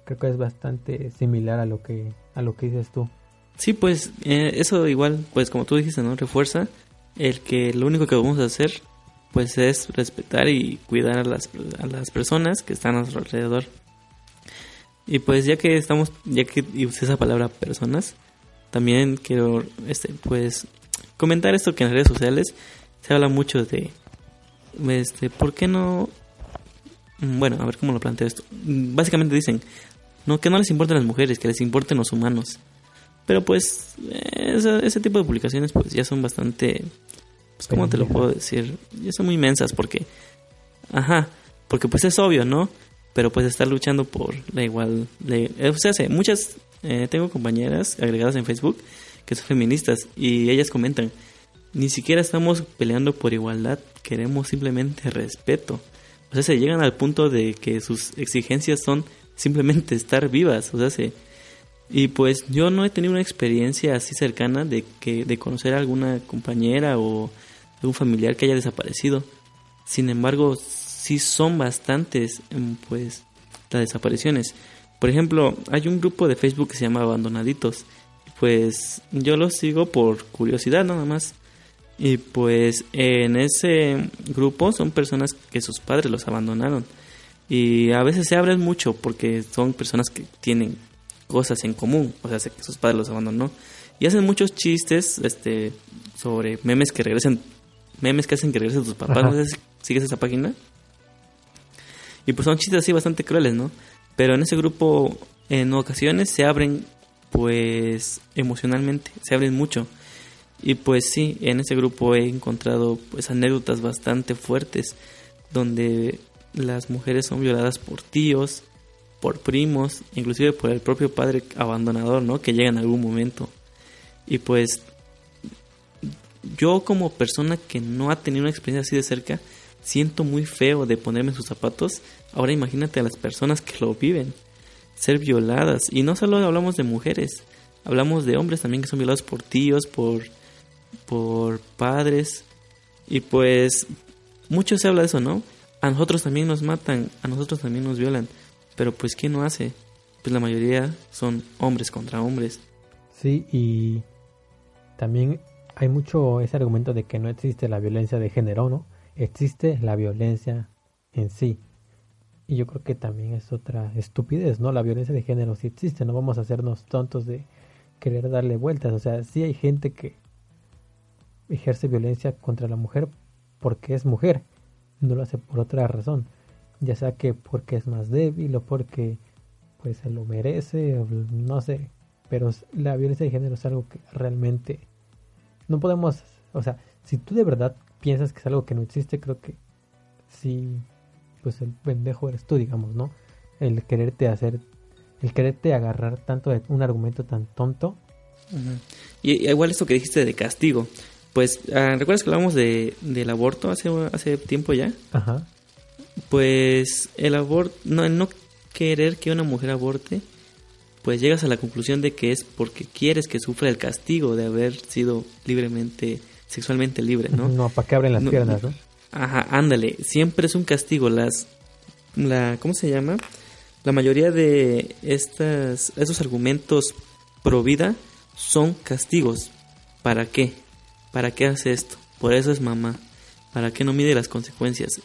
creo que es bastante similar a lo que a lo que dices tú. Sí, pues eh, eso igual, pues como tú dijiste, ¿no? Refuerza el que lo único que vamos a hacer pues es respetar y cuidar a las, a las personas que están a nuestro alrededor. Y pues ya que estamos, ya que usé esa palabra personas, también quiero este pues comentar esto que en redes sociales se habla mucho de este, ¿por qué no bueno, a ver cómo lo planteo esto. Básicamente dicen, no que no les importen las mujeres, que les importen los humanos. Pero pues ese, ese tipo de publicaciones pues ya son bastante pues, ¿cómo te lo puedo decir? Ya son muy inmensas porque, ajá, porque pues es obvio, ¿no? Pero pues estar luchando por la igual, o sea, muchas, eh, tengo compañeras agregadas en Facebook que son feministas y ellas comentan, ni siquiera estamos peleando por igualdad, queremos simplemente respeto. O sea, se llegan al punto de que sus exigencias son simplemente estar vivas, o sea, se, y pues yo no he tenido una experiencia así cercana de que de conocer a alguna compañera o un familiar que haya desaparecido. Sin embargo, sí son bastantes, em, pues, las desapariciones. Por ejemplo, hay un grupo de Facebook que se llama Abandonaditos. Pues yo lo sigo por curiosidad nada más. Y pues en ese grupo son personas que sus padres los abandonaron. Y a veces se abren mucho porque son personas que tienen cosas en común. O sea, que sus padres los abandonó. Y hacen muchos chistes este, sobre memes que regresan. Memes que hacen que regresen tus papás. No sé si sigues esa página. Y pues son chistes así bastante crueles, ¿no? Pero en ese grupo en ocasiones se abren pues emocionalmente, se abren mucho. Y pues sí, en ese grupo he encontrado pues anécdotas bastante fuertes donde las mujeres son violadas por tíos, por primos, inclusive por el propio padre abandonador, ¿no? Que llega en algún momento. Y pues yo como persona que no ha tenido una experiencia así de cerca, siento muy feo de ponerme sus zapatos. Ahora imagínate a las personas que lo viven, ser violadas. Y no solo hablamos de mujeres, hablamos de hombres también que son violados por tíos, por por padres. Y pues mucho se habla de eso, ¿no? A nosotros también nos matan, a nosotros también nos violan. Pero pues ¿quién no hace? Pues la mayoría son hombres contra hombres. Sí, y también hay mucho ese argumento de que no existe la violencia de género, ¿no? Existe la violencia en sí. Y yo creo que también es otra estupidez, ¿no? La violencia de género sí existe, no vamos a hacernos tontos de querer darle vueltas. O sea, sí hay gente que ejerce violencia contra la mujer porque es mujer, no lo hace por otra razón, ya sea que porque es más débil o porque pues se lo merece, no sé, pero la violencia de género es algo que realmente no podemos, o sea, si tú de verdad piensas que es algo que no existe, creo que sí, pues el pendejo eres tú, digamos, ¿no? El quererte hacer, el quererte agarrar tanto de un argumento tan tonto. Y igual esto que dijiste de castigo, pues, ah, ¿recuerdas que hablamos de, del aborto hace, hace tiempo ya? Ajá. Pues el aborto, no, el no querer que una mujer aborte, pues llegas a la conclusión de que es porque quieres que sufra el castigo de haber sido libremente, sexualmente libre, ¿no? No, para que abren las piernas, ¿no? Ajá, ándale, siempre es un castigo. Las, la, ¿cómo se llama? La mayoría de estas, estos argumentos pro vida son castigos. ¿Para qué? ¿Para qué hace esto? Por eso es mamá. ¿Para qué no mide las consecuencias?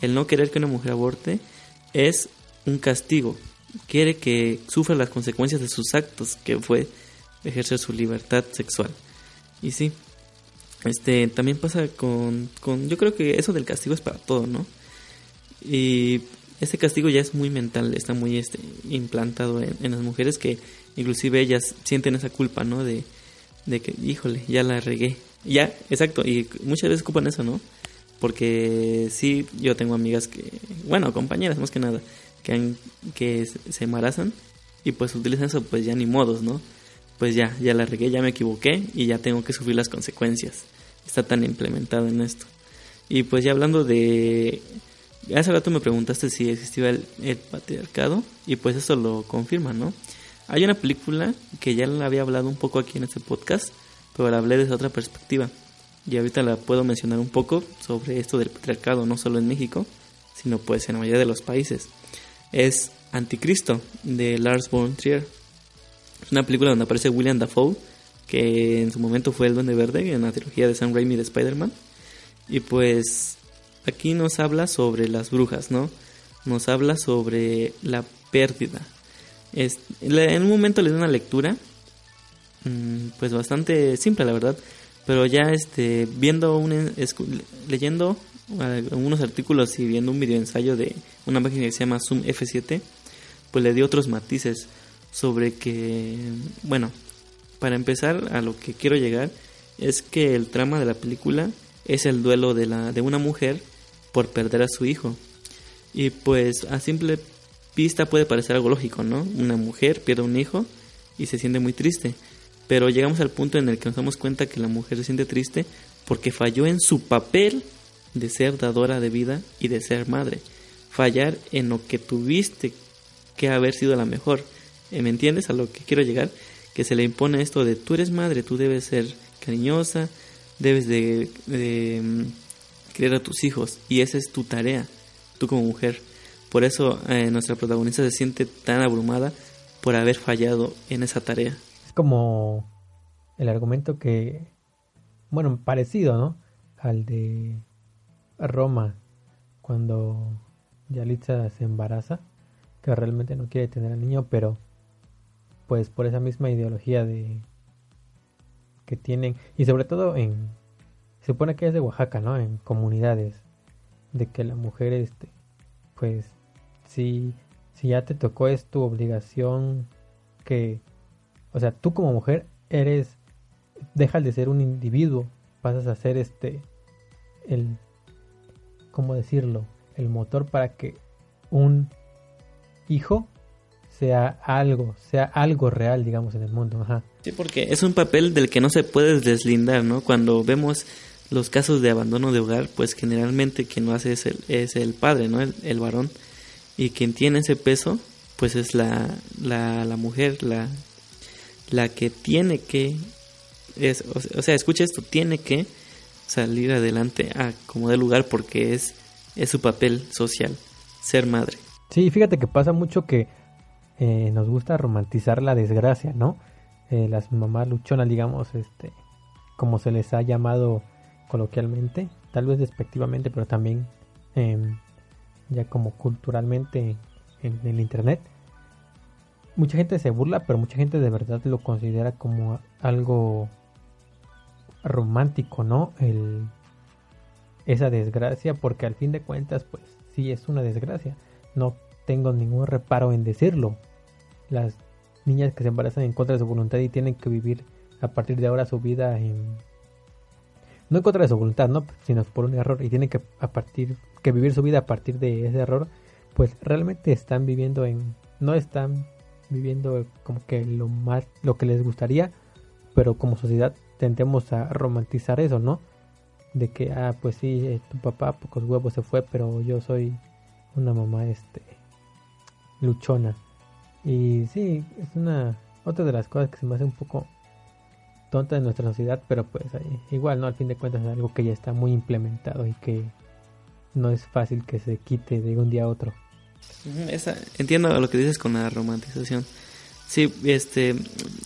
El no querer que una mujer aborte es un castigo. Quiere que sufra las consecuencias de sus actos, que fue ejercer su libertad sexual. Y sí, este también pasa con, con yo creo que eso del castigo es para todo, ¿no? Y ese castigo ya es muy mental, está muy este, implantado en, en las mujeres que inclusive ellas sienten esa culpa, ¿no? De, de que, híjole, ya la regué, ya, exacto, y muchas veces ocupan eso, ¿no? Porque sí, yo tengo amigas que, bueno, compañeras más que nada, que, han, que se embarazan y pues utilizan eso, pues ya ni modos, ¿no? Pues ya, ya la regué, ya me equivoqué y ya tengo que sufrir las consecuencias. Está tan implementado en esto. Y pues ya hablando de... Hace rato me preguntaste si existía el, el patriarcado y pues eso lo confirma, ¿no? Hay una película que ya la había hablado un poco aquí en este podcast pero la hablé desde otra perspectiva. Y ahorita la puedo mencionar un poco sobre esto del patriarcado, no solo en México, sino pues en la mayoría de los países. Es Anticristo, de Lars von Trier. Es una película donde aparece William Dafoe, que en su momento fue el Duende Verde en la trilogía de Sam Raimi de Spider-Man. Y pues aquí nos habla sobre las brujas, ¿no? Nos habla sobre la pérdida. Es, en un momento le doy una lectura Mm, pues bastante simple la verdad pero ya este viendo un leyendo algunos artículos y viendo un video ensayo de una página que se llama Zoom F7 pues le di otros matices sobre que bueno para empezar a lo que quiero llegar es que el trama de la película es el duelo de la de una mujer por perder a su hijo. Y pues a simple vista puede parecer algo lógico no una mujer pierde un hijo y se siente muy triste pero llegamos al punto en el que nos damos cuenta que la mujer se siente triste porque falló en su papel de ser dadora de vida y de ser madre. Fallar en lo que tuviste que haber sido la mejor. Eh, ¿Me entiendes a lo que quiero llegar? Que se le impone esto de tú eres madre, tú debes ser cariñosa, debes de, de mm, a tus hijos y esa es tu tarea, tú como mujer. Por eso eh, nuestra protagonista se siente tan abrumada por haber fallado en esa tarea. Es como el argumento que, bueno, parecido, ¿no? Al de Roma, cuando Yalitza se embaraza, que realmente no quiere tener al niño, pero pues por esa misma ideología de que tienen, y sobre todo en, se supone que es de Oaxaca, ¿no? En comunidades, de que la mujer, este, pues, si, si ya te tocó es tu obligación que, o sea, tú como mujer eres, dejas de ser un individuo, pasas a ser este, el, ¿cómo decirlo? El motor para que un hijo sea algo, sea algo real, digamos, en el mundo. Ajá. Sí, porque es un papel del que no se puede deslindar, ¿no? Cuando vemos los casos de abandono de hogar, pues generalmente quien lo hace es el, es el padre, ¿no? El, varón. Y quien tiene ese peso, pues es la, la, la mujer, la, la que tiene que, es, o sea, escucha esto, tiene que salir adelante a como de lugar porque es, es su papel social, ser madre. Sí, fíjate que pasa mucho que eh, nos gusta romantizar la desgracia, ¿no? Eh, las mamás luchonas, digamos, este, como se les ha llamado coloquialmente, tal vez despectivamente, pero también em, ya como culturalmente en, el internet. Mucha gente se burla, pero mucha gente de verdad lo considera como algo romántico, ¿no? El, esa desgracia, porque al fin de cuentas, pues sí es una desgracia no tengo ningún reparo en decirlo. Las niñas que se embarazan en contra de su voluntad y tienen que vivir a partir de ahora su vida en no en contra de su voluntad, no, sino por un error y tienen que a partir que vivir su vida a partir de ese error, pues realmente están viviendo en no están viviendo como que lo más lo que les gustaría, pero como sociedad tendemos a romantizar eso, ¿no? De que ah, pues sí, eh, tu papá pocos huevos se fue, pero yo soy una mamá este luchona. Y sí, es una otra de las cosas que se me hace un poco tonta en nuestra sociedad, pero pues igual, ¿no? Al fin de cuentas es algo que ya está muy implementado y que no es fácil que se quite de un día a otro. Entiendo lo que dices con la romantización. Sí, este,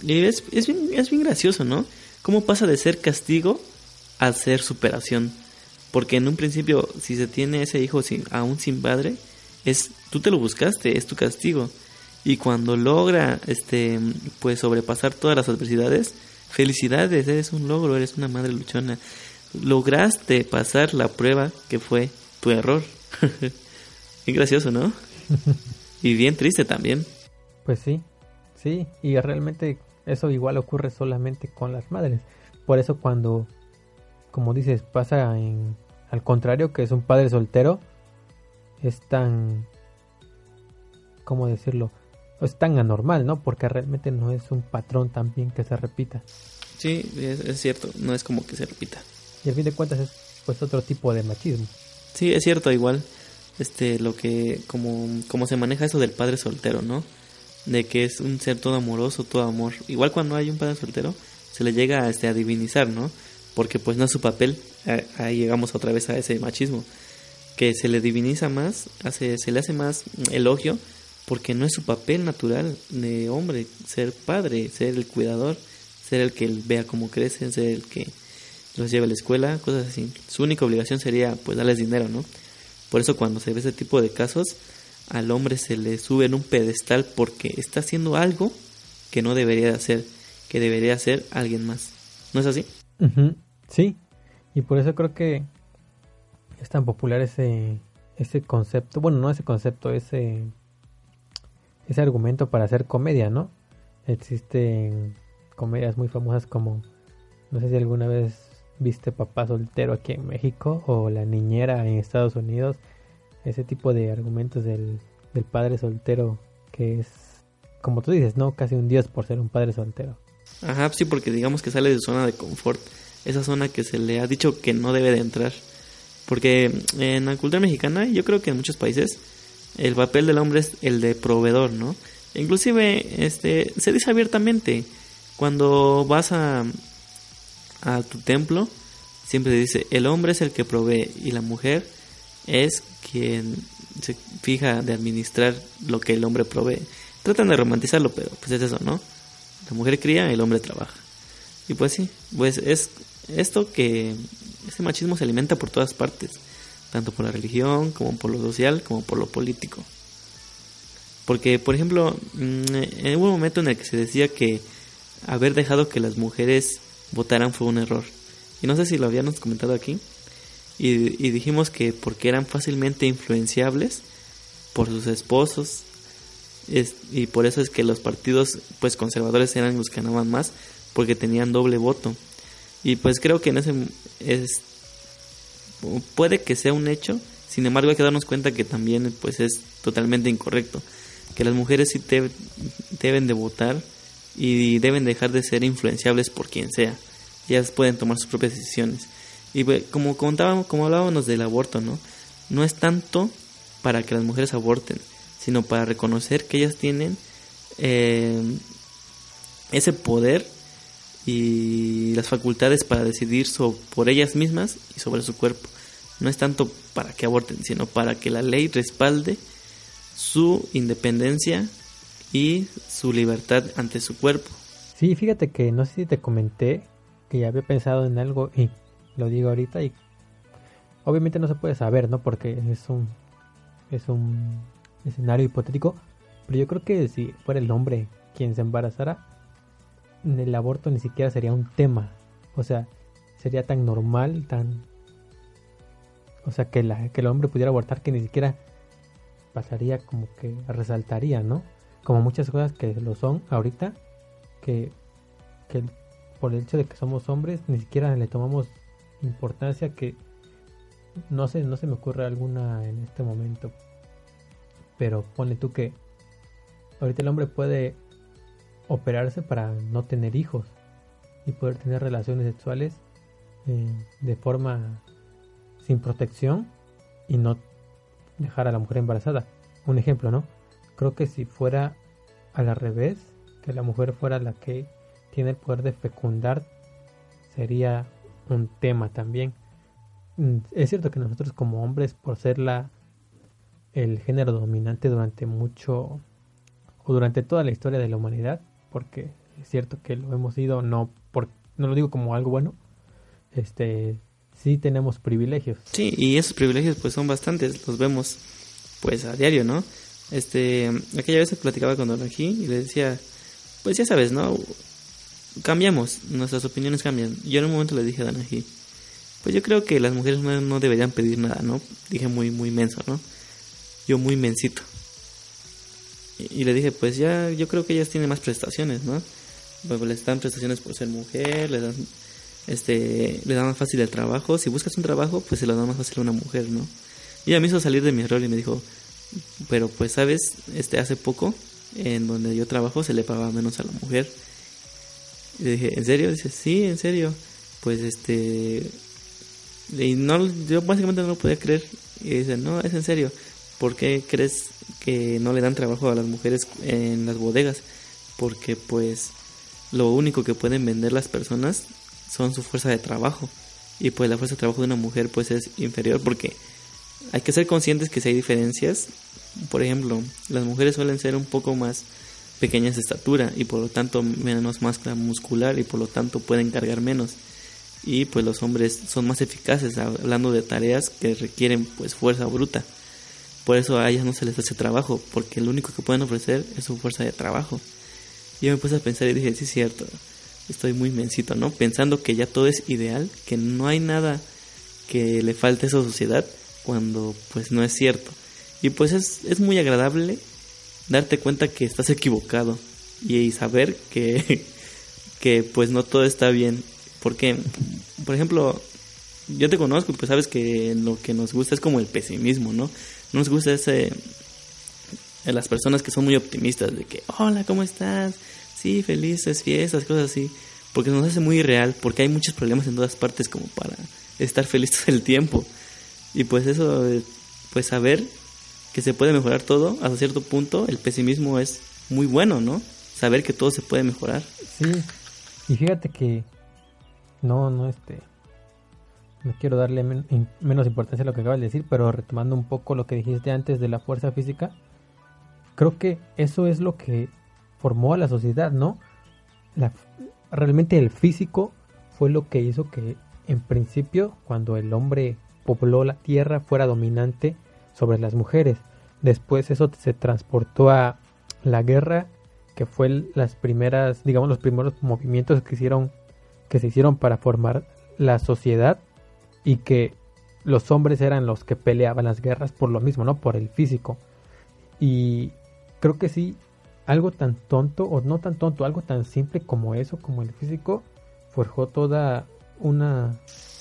es, es, bien, es bien gracioso, ¿no? ¿Cómo pasa de ser castigo a ser superación? Porque en un principio, si se tiene ese hijo sin, aún sin padre, es tú te lo buscaste, es tu castigo. Y cuando logra este pues sobrepasar todas las adversidades, felicidades, eres un logro, eres una madre luchona. Lograste pasar la prueba que fue tu error. bien gracioso, ¿no? y bien triste también. Pues sí, sí, y realmente eso igual ocurre solamente con las madres. Por eso cuando, como dices, pasa en, al contrario, que es un padre soltero, es tan, ¿cómo decirlo? Es tan anormal, ¿no? Porque realmente no es un patrón también que se repita. Sí, es, cierto, no es como que se repita. Y al fin de cuentas es pues otro tipo de machismo. Sí, es cierto, igual, este, lo que, como, como se maneja eso del padre soltero, ¿no? De que es un ser todo amoroso, todo amor. Igual cuando hay un padre soltero, se le llega este, a divinizar, ¿no? porque pues no es su papel. Ahí llegamos otra vez a ese machismo, que se le diviniza más, hace, se le hace más elogio, porque no es su papel natural de hombre, ser padre, ser el cuidador, ser el que vea cómo crecen, ser el que los lleve a la escuela, cosas así. Su única obligación sería pues darles dinero, ¿no? Por eso cuando se ve ese tipo de casos, al hombre se le sube en un pedestal porque está haciendo algo que no debería hacer, que debería hacer alguien más. ¿No es así? Sí, y por eso creo que es tan popular ese, ese concepto, bueno, no ese concepto, ese, ese argumento para hacer comedia, ¿no? Existen comedias muy famosas como, no sé si alguna vez viste Papá Soltero aquí en México o La Niñera en Estados Unidos, ese tipo de argumentos del, del padre soltero que es, como tú dices, ¿no? Casi un dios por ser un padre soltero. Ajá, sí, porque digamos que sale de su zona de confort esa zona que se le ha dicho que no debe de entrar. Porque en la cultura mexicana, yo creo que en muchos países, el papel del hombre es el de proveedor, ¿no? inclusive este se dice abiertamente cuando vas a a tu templo siempre se dice el hombre es el que provee y la mujer es quien se fija de administrar lo que el hombre provee. Tratan de romantizarlo, pero pues es eso, ¿no? La mujer cría, el hombre trabaja. Y pues sí, pues es esto que ese machismo se alimenta por todas partes, tanto por la religión, como por lo social, como por lo político. Porque, por ejemplo, mm, hubo un momento en el que se decía que haber dejado que las mujeres votaran fue un error. Y no sé si lo habíamos comentado aquí. Y, dijimos que porque eran fácilmente influenciables por sus esposos. y por eso es que los partidos pues conservadores eran los que ganaban más porque tenían doble voto. Y pues creo que en ese es puede que sea un hecho, sin embargo hay que darnos cuenta que también pues es totalmente incorrecto, que las mujeres sí deben de votar y deben dejar de ser influenciables por quien sea. Ellas pueden tomar sus propias decisiones. Y pues, como contábamos, como hablábamos del aborto, ¿no? No es tanto para que las mujeres aborten, sino para reconocer que ellas tienen eh, ese poder y las facultades para decidir por ellas mismas y sobre su cuerpo. No es tanto para que aborten, sino para que la ley respalde su independencia y su libertad ante su cuerpo. Sí, fíjate que no sé si te comenté que ya había pensado en algo y lo digo ahorita y obviamente no se puede saber, ¿no? Porque es un es un escenario hipotético, pero yo creo que si fuera el hombre quien se embarazara, el aborto ni siquiera sería un tema. O sea, sería tan normal, tan... O sea, que, la, que el hombre pudiera abortar que ni siquiera pasaría como que resaltaría, ¿no? Como muchas cosas que lo son ahorita, que, que por el hecho de que somos hombres ni siquiera le tomamos importancia que no sé, no se me ocurre alguna en este momento. Pero pone tú que ahorita el hombre puede operarse para no tener hijos y poder tener relaciones sexuales eh, de forma sin protección y no dejar a la mujer embarazada. Un ejemplo, ¿no? Creo que si fuera al revés, que la mujer fuera la que tiene el poder de fecundar, sería un tema también. Mm, es cierto que nosotros como hombres, por ser la el género dominante durante mucho o durante toda la historia de la humanidad, porque es cierto que lo hemos ido, no, por, no lo digo como algo bueno, este, sí tenemos privilegios. Sí, y esos privilegios pues son bastantes, los vemos pues a diario, ¿no? Este, aquella vez platicaba con Don aquí y le decía, pues ya sabes, ¿no? Cambiamos, nuestras opiniones cambian. Yo en un momento le dije a aquí, pues yo creo que las mujeres no, no deberían pedir nada, ¿no? Dije muy, muy menso, ¿no? Yo muy mensito. Y, le dije, pues ya, yo creo que ellas tienen más prestaciones, ¿no? Pues les dan prestaciones por ser mujer, le dan, este, le dan más fácil el trabajo. Si buscas un trabajo, pues se lo da más fácil a una mujer, ¿no? Y ella me hizo salir de mi rol y me dijo, pero pues sabes, este, hace poco, en donde yo trabajo, se le pagaba menos a la mujer. Y le dije, ¿en serio? Dice, sí, en serio. Pues este, y no, yo básicamente no lo podía creer. Y dice, no, es en serio. ¿Por qué crees que no le dan trabajo a las mujeres en las bodegas? Porque pues lo único que pueden vender las personas son su fuerza de trabajo. Y pues la fuerza de trabajo de una mujer pues es inferior porque hay que ser conscientes que si hay diferencias, por ejemplo, las mujeres suelen ser un poco más pequeñas de estatura y por lo tanto menos masa muscular y por lo tanto pueden cargar menos y pues los hombres son más eficaces hablando de tareas que requieren pues fuerza bruta por eso a ellas no se les hace trabajo, porque lo único que pueden ofrecer es su fuerza de trabajo. Y yo me puse a pensar y dije, sí es cierto, estoy muy mensito, ¿no? Pensando que ya todo es ideal, que no hay nada que le falte a esa sociedad, cuando pues no es cierto. Y pues es, es muy agradable darte cuenta que estás equivocado y saber que, que pues no todo está bien. Porque, por ejemplo, yo te conozco y pues sabes que lo que nos gusta es como el pesimismo, ¿no? No nos gusta ese de las personas que son muy optimistas de que, hola, ¿cómo estás? Sí, felices, fiestas, cosas así. Porque nos hace muy irreal, porque hay muchos problemas en todas partes como para estar feliz todo el tiempo. Y pues eso, pues saber que se puede mejorar todo, hasta cierto punto, el pesimismo es muy bueno, ¿no? Saber que todo se puede mejorar. Sí, y fíjate que no, no, este, no quiero darle menos importancia a lo que acabas de decir, pero retomando un poco lo que dijiste antes de la fuerza física, creo que eso es lo que formó a la sociedad, ¿no? realmente el físico fue lo que hizo que en principio cuando el hombre pobló la tierra fuera dominante sobre las mujeres. Después eso se transportó a la guerra, que fue las primeras, digamos los primeros movimientos que hicieron que se hicieron para formar la sociedad y que los hombres eran los que peleaban las guerras por lo mismo, ¿no? Por el físico. Y creo que sí, algo tan tonto, o no tan tonto, algo tan simple como eso, como el físico, forjó toda una...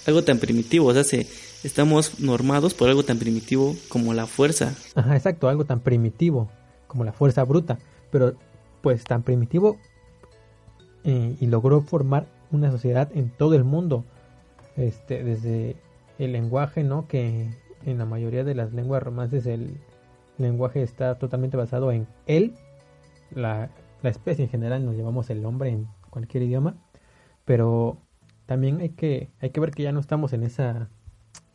Algo tan primitivo, o sea, se, estamos normados por algo tan primitivo como la fuerza. Ajá, exacto, algo tan primitivo como la fuerza bruta, pero pues tan primitivo eh, y logró formar una sociedad en todo el mundo, este, desde el lenguaje, ¿no? Que en la mayoría de las lenguas romances el lenguaje está totalmente basado en él, la, la especie en general, nos llamamos el hombre en cualquier idioma, pero también hay que, hay que ver que ya no estamos en esa,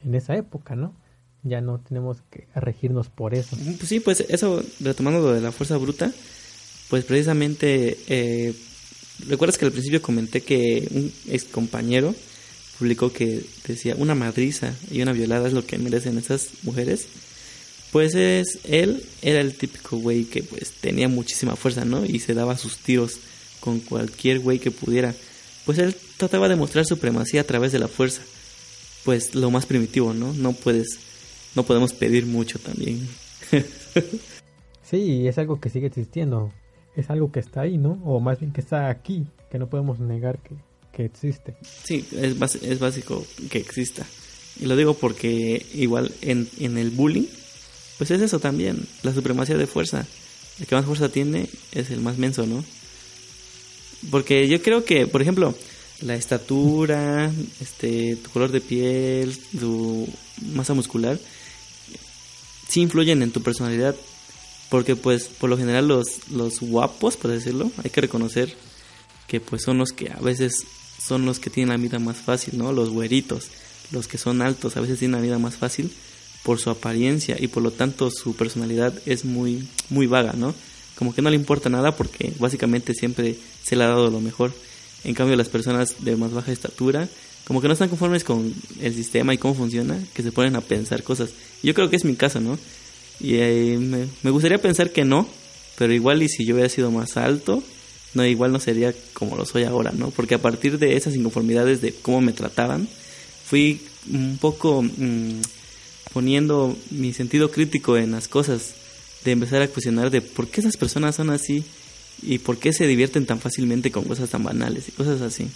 en esa época, ¿no? Ya no tenemos que regirnos por eso. Pues sí, pues eso, retomando lo de la fuerza bruta, pues precisamente, eh, ¿recuerdas que al principio comenté que un ex compañero publicó que decía una madriza y una violada es lo que merecen esas mujeres? Pues es, él era el típico güey que pues tenía muchísima fuerza, ¿no? Y se daba sus tiros con cualquier güey que pudiera pues él trataba de mostrar supremacía a través de la fuerza. Pues lo más primitivo, ¿no? No puedes, no podemos pedir mucho también. sí, es algo que sigue existiendo. Es algo que está ahí, ¿no? O más bien que está aquí, que no podemos negar que, que existe. Sí, es, es básico que exista. Y lo digo porque igual en, en el bullying, pues es eso también, la supremacía de fuerza. El que más fuerza tiene es el más menso, ¿no? Porque yo creo que, por ejemplo, la estatura, este, tu color de piel, tu masa muscular, sí influyen en tu personalidad. Porque pues por lo general los, los guapos, por decirlo, hay que reconocer que pues son los que a veces son los que tienen la vida más fácil, ¿no? Los güeritos, los que son altos, a veces tienen la vida más fácil por su apariencia y por lo tanto su personalidad es muy, muy vaga, ¿no? como que no le importa nada porque básicamente siempre se le ha dado lo mejor. En cambio, las personas de más baja estatura, como que no están conformes con el sistema y cómo funciona, que se ponen a pensar cosas. Yo creo que es mi caso, ¿no? Y eh, me, gustaría pensar que no, pero igual y si yo hubiera sido más alto, no, igual no sería como lo soy ahora, ¿no? Porque a partir de esas inconformidades de cómo me trataban, fui un poco mm, poniendo mi sentido crítico en las cosas de empezar a cuestionar de por qué esas personas son así y por qué se divierten tan fácilmente con cosas tan banales y cosas así.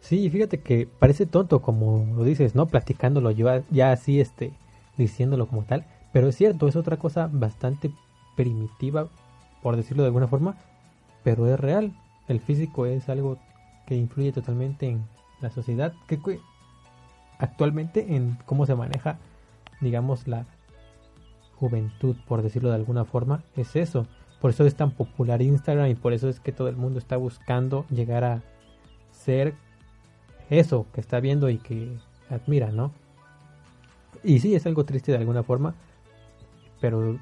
Sí, fíjate que parece tonto como lo dices, ¿no? Platicándolo yo ya así, este, diciéndolo como tal, pero es cierto, es otra cosa bastante primitiva, por decirlo de alguna forma, pero es real. El físico es algo que influye totalmente en la sociedad, que actualmente en cómo se maneja, digamos, la juventud, por decirlo de alguna forma, es eso. Por eso es tan popular Instagram y por eso es que todo el mundo está buscando llegar a ser eso que está viendo y que admira, ¿no? Y sí, es algo triste de alguna forma, pero,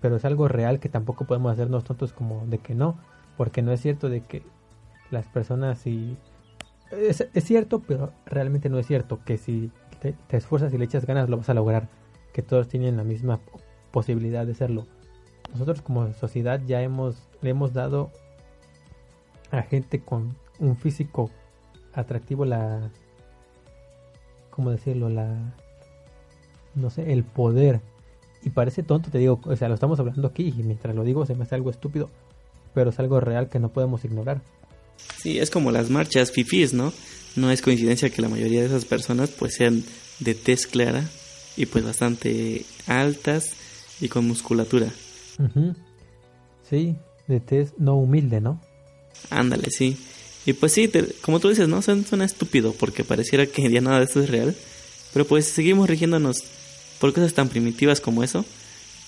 pero es algo real que tampoco podemos hacernos tontos como de que no, porque no es cierto de que las personas si... Es, cierto, pero realmente no es cierto que si te esfuerzas y le echas ganas lo vas a lograr que todos tienen la misma posibilidad de serlo. Nosotros como sociedad ya hemos, le hemos dado a gente con un físico atractivo la, ¿cómo decirlo? La, no sé, el poder. Y parece tonto, te digo, o sea, lo estamos hablando aquí y mientras lo digo se me hace algo estúpido, pero es algo real que no podemos ignorar. Sí, es como las marchas fifís, ¿no? No es coincidencia que la mayoría de esas personas pues sean de tez clara y pues bastante altas y con musculatura. Sí, de test no humilde, ¿no? Ándale, sí. Y pues sí, como tú dices, ¿no? Suena, estúpido porque pareciera que ya nada de esto es real. Pero pues seguimos rigiéndonos por cosas tan primitivas como eso,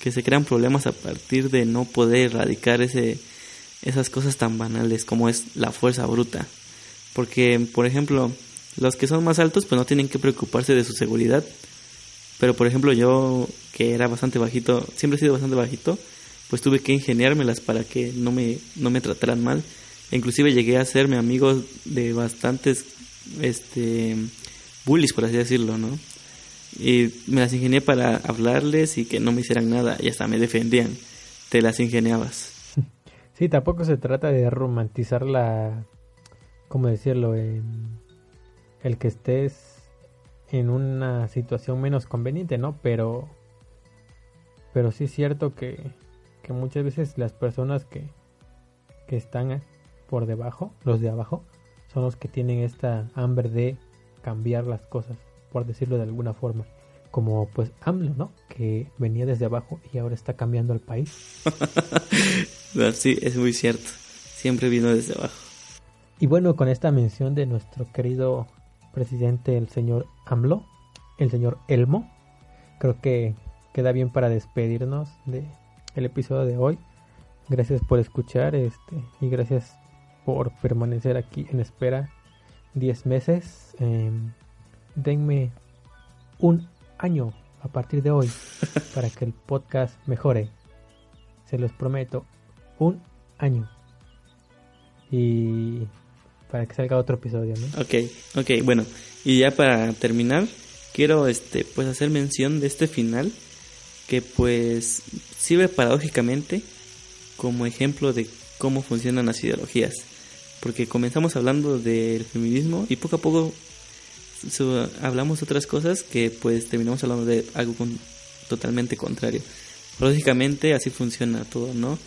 que se crean problemas a partir de no poder erradicar ese, esas cosas tan banales como es la fuerza bruta. Porque, por ejemplo, Los que son más altos pues no tienen que preocuparse de su seguridad. Pero por ejemplo yo que era bastante bajito, siempre he sido bastante bajito, pues tuve que ingeniármelas para que no me, no me trataran mal. inclusive llegué a hacerme amigos de bastantes este bullies, por así decirlo, ¿no? Y me las ingenié para hablarles y que no me hicieran nada y hasta me defendían. Te las ingeniabas. Sí, tampoco se trata de romantizar la, ¿cómo decirlo? el que estés en una situación menos conveniente, ¿no? Pero, pero sí es cierto que, que muchas veces las personas que, que están por debajo, los de abajo, son los que tienen esta hambre de cambiar las cosas, por decirlo de alguna forma como pues AMLO, ¿no? Que venía desde abajo y ahora está cambiando el país. sí, es muy cierto. Siempre vino desde abajo. Y bueno, con esta mención de nuestro querido presidente, el señor AMLO, el señor Elmo, creo que queda bien para despedirnos de el episodio de hoy. Gracias por escuchar este y gracias por permanecer aquí en espera 10 meses. Em, denme un año a partir de hoy para que el podcast mejore. Se los prometo, un año. Y para que salga otro episodio, ¿no? Ok, ok, bueno. Y ya para terminar, quiero este pues hacer mención de este final que pues sirve paradójicamente como ejemplo de cómo funcionan las ideologías. Porque comenzamos hablando del feminismo y poco a poco hablamos otras cosas que pues terminamos hablando de algo totalmente contrario. Lógicamente así funciona todo, ¿no?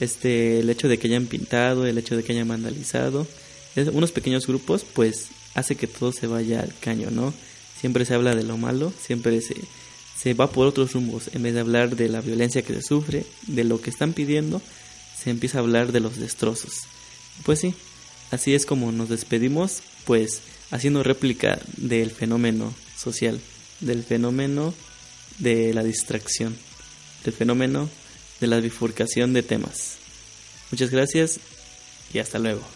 Este, el hecho de que hayan pintado, el hecho de que hayan vandalizado, unos pequeños grupos pues hace que todo se vaya al caño, ¿no? Siempre se habla de lo malo, siempre se, se va por otros rumbos, en vez de hablar de la violencia que se sufre, de lo que están pidiendo, se empieza a hablar de los destrozos. Pues sí, así es como nos despedimos, pues haciendo réplica del fenómeno social, del fenómeno de la distracción, del fenómeno de la bifurcación de temas. Muchas gracias y hasta luego.